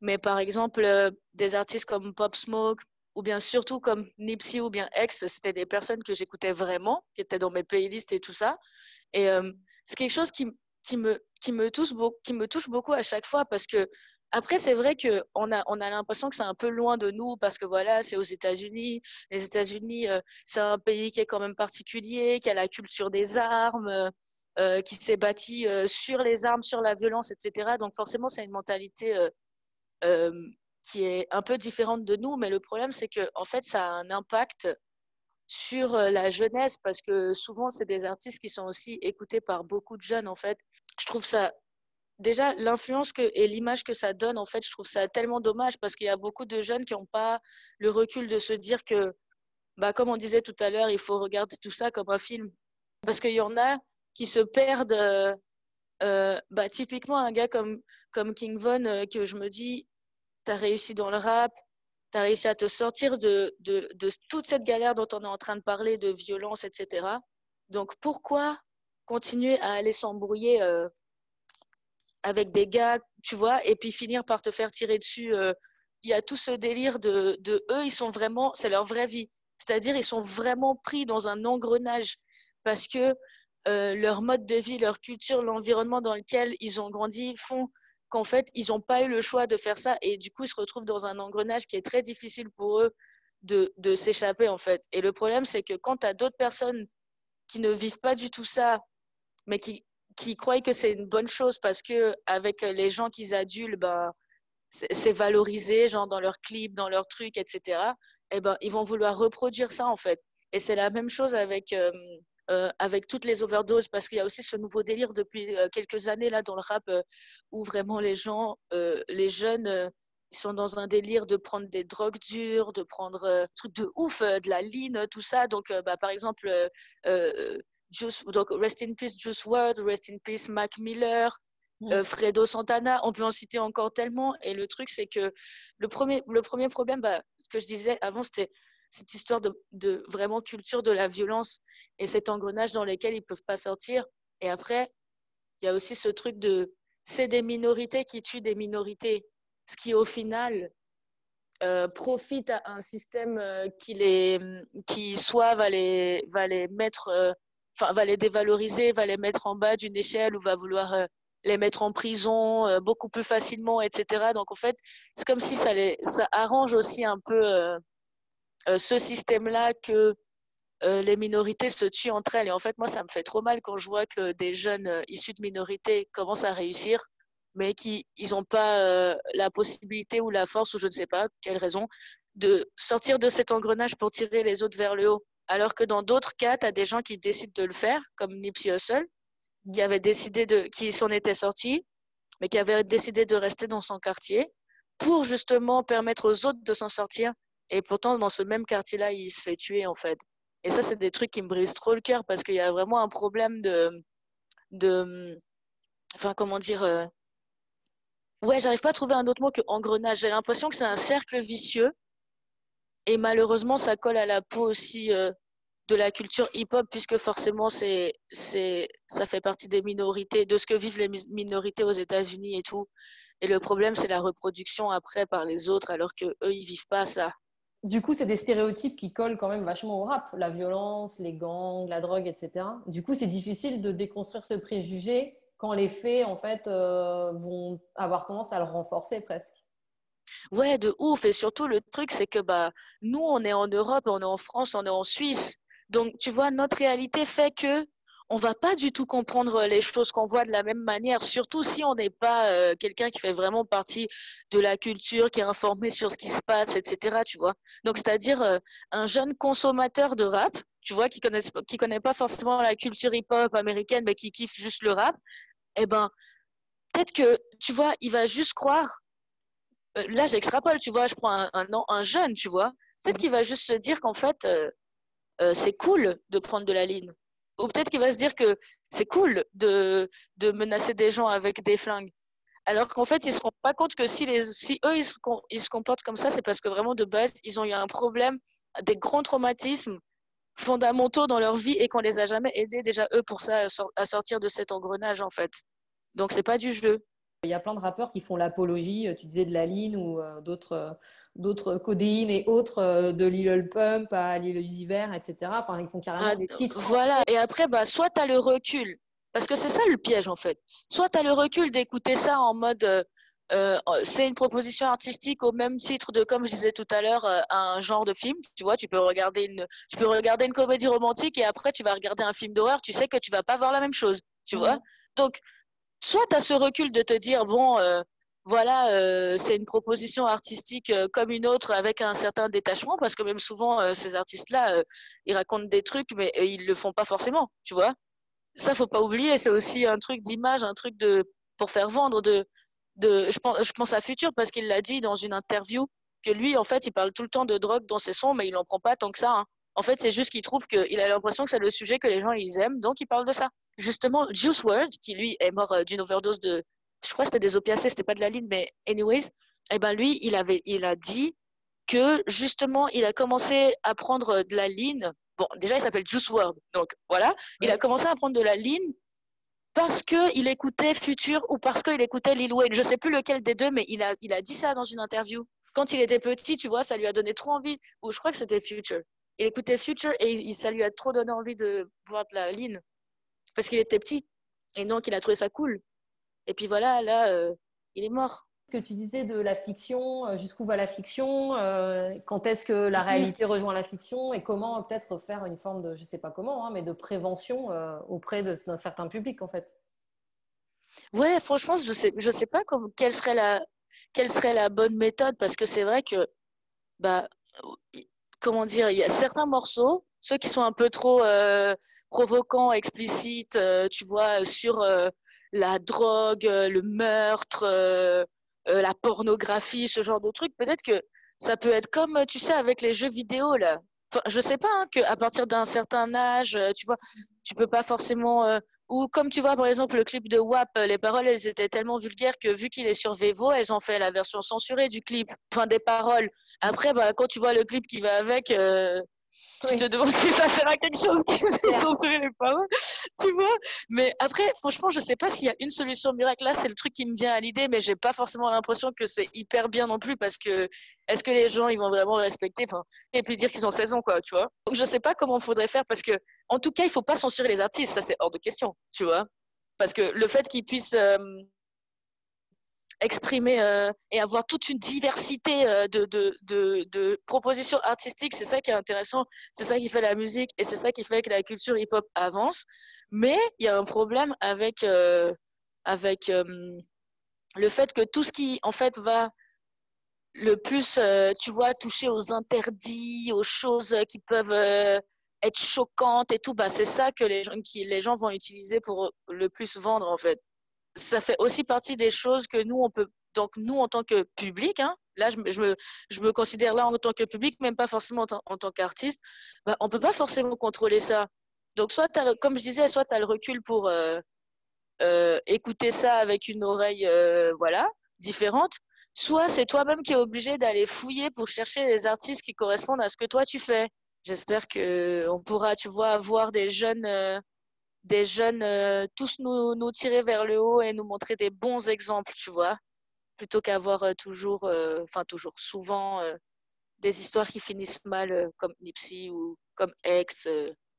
Mais par exemple, des artistes comme Pop Smoke, ou bien surtout comme Nipsey ou bien X, c'était des personnes que j'écoutais vraiment, qui étaient dans mes playlists et tout ça. Et euh, c'est quelque chose qui, me, touche beaucoup, à chaque fois parce que après, c'est vrai qu'on a, on a l'impression que c'est un peu loin de nous parce que voilà, c'est aux États-Unis. Les États-Unis, euh, c'est un pays qui est quand même particulier, qui a la culture des armes, euh, qui s'est bâti sur les armes, sur la violence, etc. Donc forcément, c'est une mentalité qui est un peu différente de nous, mais le problème, c'est que en fait, ça a un impact sur euh, la jeunesse parce que souvent, c'est des artistes qui sont aussi écoutés par beaucoup de jeunes. En fait, je trouve ça déjà l'influence et l'image que ça donne. En fait, je trouve ça tellement dommage parce qu'il y a beaucoup de jeunes qui n'ont pas le recul de se dire que, bah, comme on disait tout à l'heure, il faut regarder tout ça comme un film parce qu'il y en a qui se perdent. Euh, euh, bah, typiquement, un gars comme, comme King Von, que je me dis, tu as réussi dans le rap, tu as réussi à te sortir de, de, toute cette galère dont on est en train de parler, de violence, etc. Donc pourquoi continuer à aller s'embrouiller euh, avec des gars, tu vois, et puis finir par te faire tirer dessus euh, Il y a tout ce délire de, de eux, ils sont vraiment, c'est leur vraie vie. C'est-à-dire, ils sont vraiment pris dans un engrenage parce que euh, leur mode de vie, leur culture, l'environnement dans lequel ils ont grandi font qu'en fait, ils n'ont pas eu le choix de faire ça et du coup, ils se retrouvent dans un engrenage qui est très difficile pour eux de, s'échapper, en fait. Et le problème, c'est que quand tu as d'autres personnes qui ne vivent pas du tout ça, mais qui, qui croient que c'est une bonne chose parce que avec les gens qu'ils adulent, ben, c'est valorisé, genre dans leurs clips, dans leurs trucs, etc. Et eh ben, ils vont vouloir reproduire ça, en fait. Et c'est la même chose avec, euh, euh, avec toutes les overdoses, parce qu'il y a aussi ce nouveau délire depuis euh, quelques années là dans le rap euh, où vraiment les gens, les jeunes, ils sont dans un délire de prendre des drogues dures, de prendre des trucs de ouf, de la ligne, tout ça. Donc, bah, par exemple, Juice, donc Rest in Peace Juice WRLD, Rest in Peace Mac Miller, mm. Fredo Santana, on peut en citer encore tellement. Et le truc, c'est que le premier, le premier problème bah, que je disais avant, c'était cette histoire de, vraiment culture de la violence et cet engrenage dans lequel ils ne peuvent pas sortir. Et après, il y a aussi ce truc de c'est des minorités qui tuent des minorités, ce qui au final euh, profite à un système euh, qui les qui soit va les va les mettre euh, enfin va les dévaloriser, va les mettre en bas d'une échelle ou va vouloir les mettre en prison beaucoup plus facilement, etc. Donc en fait, c'est comme si ça les ça arrange aussi un peu ce système-là que euh, les minorités se tuent entre elles. Et en fait, moi, ça me fait trop mal quand je vois que des jeunes euh, issus de minorités commencent à réussir, mais qu'ils n'ont pas la possibilité ou la force, ou je ne sais pas quelle raison, de sortir de cet engrenage pour tirer les autres vers le haut. Alors que dans d'autres cas, tu as des gens qui décident de le faire, comme Nipsey Hussle, qui avait décidé de, qui s'en était sorti, mais qui avait décidé de rester dans son quartier pour justement permettre aux autres de s'en sortir et pourtant, dans ce même quartier-là, il se fait tuer, en fait. Et ça, c'est des trucs qui me brisent trop le cœur parce qu'il y a vraiment un problème de. de enfin, comment dire. Euh... Ouais, j'arrive pas à trouver un autre mot que engrenage. J'ai l'impression que c'est un cercle vicieux. Et malheureusement, ça colle à la peau aussi euh, de la culture hip-hop, puisque forcément, c'est, c'est, ça fait partie des minorités, de ce que vivent les minorités aux États-Unis et tout. Et le problème, c'est la reproduction après par les autres, alors qu'eux, ils vivent pas ça du coup, c'est des stéréotypes qui collent quand même vachement au rap, la violence, les gangs, la drogue, etc. Du coup, c'est difficile de déconstruire ce préjugé quand les faits, en fait, euh, vont avoir tendance à le renforcer presque. Ouais, de ouf. Et surtout, le truc, c'est que bah, nous, on est en Europe, on est en France, on est en Suisse. Donc, tu vois, notre réalité fait que on va pas du tout comprendre les choses qu'on voit de la même manière, surtout si on n'est pas euh, quelqu'un qui fait vraiment partie de la culture, qui est informé sur ce qui se passe, etc. Tu vois. Donc, c'est-à-dire euh, un jeune consommateur de rap, tu vois, qui connaît qui connaît pas forcément la culture hip-hop américaine, mais qui kiffe juste le rap. Eh ben, peut-être que tu vois, il va juste croire. Euh, là, j'extrapole, tu vois, je prends un, un, un jeune, tu vois. Peut-être qu'il va juste se dire qu'en fait, c'est cool de prendre de la ligne ou peut-être qu'il va se dire que c'est cool de, de menacer des gens avec des flingues. Alors qu'en fait, ils ne se rendent pas compte que si, les, si eux, ils se, ils se comportent comme ça, c'est parce que vraiment, de base, ils ont eu un problème, des grands traumatismes fondamentaux dans leur vie et qu'on les a jamais aidés déjà, eux, pour ça, à sortir de cet engrenage, en fait. Donc, c'est pas du jeu. Il y a plein de rappeurs qui font l'apologie, tu disais de la ligne ou d'autres d'autres codéines et autres de Lil Pump à Lil Uzi Vert, etc. Enfin, ils font carrément ah, des titres. Voilà, et après, bah, soit tu as le recul, parce que c'est ça le piège en fait. Soit tu as le recul d'écouter ça en mode euh, c'est une proposition artistique au même titre de, comme je disais tout à l'heure, euh, un genre de film. Tu vois, tu peux regarder une, tu peux regarder une comédie romantique et après tu vas regarder un film d'horreur. Tu sais que tu vas pas voir la même chose. Tu vois. Donc, soit tu as ce recul de te dire bon, euh, voilà, c'est une proposition artistique comme une autre avec un certain détachement parce que même souvent ces artistes-là, ils racontent des trucs mais ils le font pas forcément. Tu vois. Ça faut pas oublier. C'est aussi un truc d'image, un truc de pour faire vendre de je, pense, je pense à Futur parce qu'il l'a dit dans une interview que lui, en fait, il parle tout le temps de drogue dans ses sons, mais il n'en prend pas tant que ça. Hein. En fait, c'est juste qu'il trouve qu'il a l'impression que c'est le sujet que les gens ils aiment, donc il parle de ça. Justement, Juice WRLD, qui lui est mort euh, d'une overdose de, je crois que c'était des opiacés, c'était pas de la ligne, mais anyways, eh ben lui, il avait, il a dit que justement, il a commencé à prendre de la ligne. Bon, déjà, il s'appelle Juice WRLD, donc voilà. Il a commencé à prendre de la ligne parce qu'il écoutait Future ou parce qu'il écoutait Lil Wayne. Je sais plus lequel des deux, mais il a, il a dit ça dans une interview. Quand il était petit, tu vois, ça lui a donné trop envie, ou je crois que c'était Future. Il écoutait Future et ça lui a trop donné envie de voir de la ligne parce qu'il était petit. Et donc, il a trouvé ça cool. Et puis voilà, là, euh, il est mort que tu disais de la fiction, euh, jusqu'où va la fiction, euh, quand est-ce que la mhm. réalité rejoint la fiction et comment peut-être faire une forme de, je sais pas comment, hein, mais de prévention euh, auprès d'un certain public en fait. Ouais, franchement, je sais, je sais pas comme, quelle serait la, quelle serait la bonne méthode parce que c'est vrai que, bah, comment dire, il y a certains morceaux, ceux qui sont un peu trop provocants, explicites, tu vois, sur la drogue, le meurtre euh, la pornographie, ce genre de trucs, peut-être que ça peut être comme, tu sais, avec les jeux vidéo, là. Enfin, je sais pas, hein, qu'à partir d'un certain âge, euh, tu vois, tu peux pas forcément... Euh, ou comme tu vois, par exemple, le clip de WAP, les paroles, elles étaient tellement vulgaires que vu qu'il est sur Vevo, elles ont fait la version censurée du clip, enfin des paroles. Après, bah, quand tu vois le clip qui va avec, tu te demandes si ça sert à quelque chose qui censuré les paroles, tu vois. Mais après, franchement, je sais pas s'il y a une solution miracle. Là, c'est le truc qui me vient à l'idée, mais j'ai pas forcément l'impression que c'est hyper bien non plus parce que est-ce que les gens ils vont vraiment respecter, et puis dire qu'ils ont 16 ans, quoi, tu vois. Donc je sais pas comment il faudrait faire parce que, en tout cas, il faut pas censurer les artistes, ça c'est hors de question, tu vois. Parce que le fait qu'ils puissent euh, exprimer euh, et avoir toute une diversité euh, de, de, de, propositions artistiques. C'est ça qui est intéressant, c'est ça qui fait la musique et c'est ça qui fait que la culture hip-hop avance. Mais il y a un problème avec, euh, avec le fait que tout ce qui, en fait, va le plus, tu vois, toucher aux interdits, aux choses qui peuvent être choquantes et tout, bah, c'est ça que les gens, qui, les gens vont utiliser pour le plus vendre, en fait ça fait aussi partie des choses que nous, on peut. Donc, nous, en tant que public, hein, là, je, je, me, je me considère là en tant que public, même pas forcément en, tant qu'artiste, bah, on peut pas forcément contrôler ça. Donc, soit, comme je disais, soit tu as le recul pour euh, euh, écouter ça avec une oreille euh, voilà, différente, soit c'est toi-même qui es obligé d'aller fouiller pour chercher les artistes qui correspondent à ce que toi tu fais. J'espère qu'on pourra, tu vois, avoir des jeunes des jeunes euh, tous nous, nous tirer vers le haut et nous montrer des bons exemples, tu vois, plutôt qu'avoir euh, toujours, euh, enfin toujours souvent des histoires qui finissent mal comme Nipsey ou comme X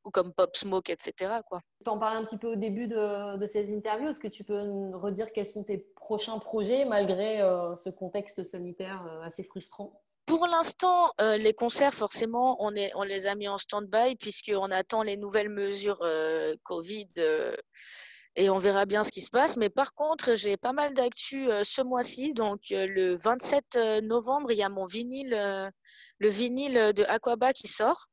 ou comme Pop Smoke, etc. Quoi. Tu en parlais un petit peu au début de, de ces interviews. Est-ce que tu peux redire quels sont tes prochains projets malgré ce contexte sanitaire assez frustrant? Pour l'instant, euh, les concerts, forcément, on, les a mis en stand-by puisqu'on attend les nouvelles mesures euh, Covid euh, et on verra bien ce qui se passe. Mais par contre, j'ai pas mal d'actu ce mois-ci. Donc, le 27 novembre, il y a mon vinyle, le vinyle de Aquaba qui sort.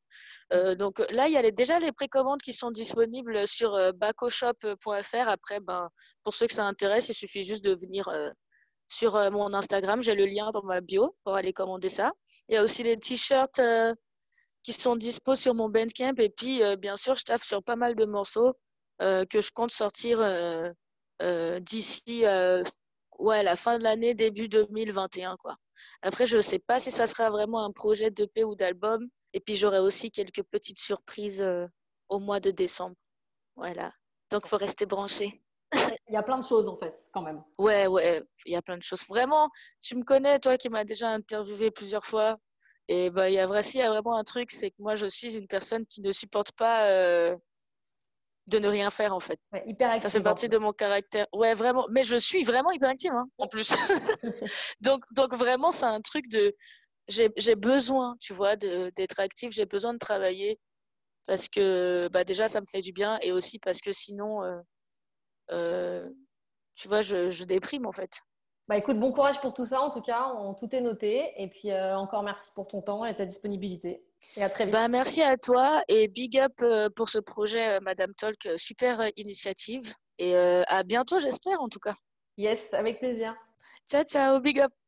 donc là, il y a déjà les précommandes qui sont disponibles sur bacoshop.fr. Après, ben, pour ceux que ça intéresse, il suffit juste de venir sur euh, mon Instagram. J'ai le lien dans ma bio pour aller commander ça. Il y a aussi les t-shirts euh, qui sont dispo sur mon Bandcamp. Et puis, euh, bien sûr, je taffe sur pas mal de morceaux que je compte sortir d'ici ouais, la fin de l'année, début 2021. Quoi. Après, je ne sais pas si ça sera vraiment un projet d'EP ou d'album. Et puis, j'aurai aussi quelques petites surprises au mois de décembre. Voilà. Donc, faut rester branché. Il y a plein de choses en fait, quand même. Ouais, ouais, il y a plein de choses. Vraiment, tu me connais, toi qui m'as déjà interviewé plusieurs fois. Et bah, il y a vrai, il y a vraiment un truc, c'est que moi, je suis une personne qui ne supporte pas euh, de ne rien faire en fait. Ouais, hyper Ça fait partie de mon caractère. Ouais, vraiment. Mais je suis vraiment hyper active hein, en plus. donc, donc vraiment, c'est un truc de. J'ai besoin, tu vois, d'être active. J'ai besoin de travailler parce que bah, déjà, ça me fait du bien et aussi parce que sinon, euh, tu vois, je, je, déprime en fait. Bah écoute, bon courage pour tout ça en tout cas, on, tout est noté. Et puis euh, encore merci pour ton temps et ta disponibilité. Et à très vite. Bah, merci à toi et big up pour ce projet Madame Talk, super initiative. Et à bientôt, j'espère en tout cas. Yes, avec plaisir. Ciao, ciao, big up.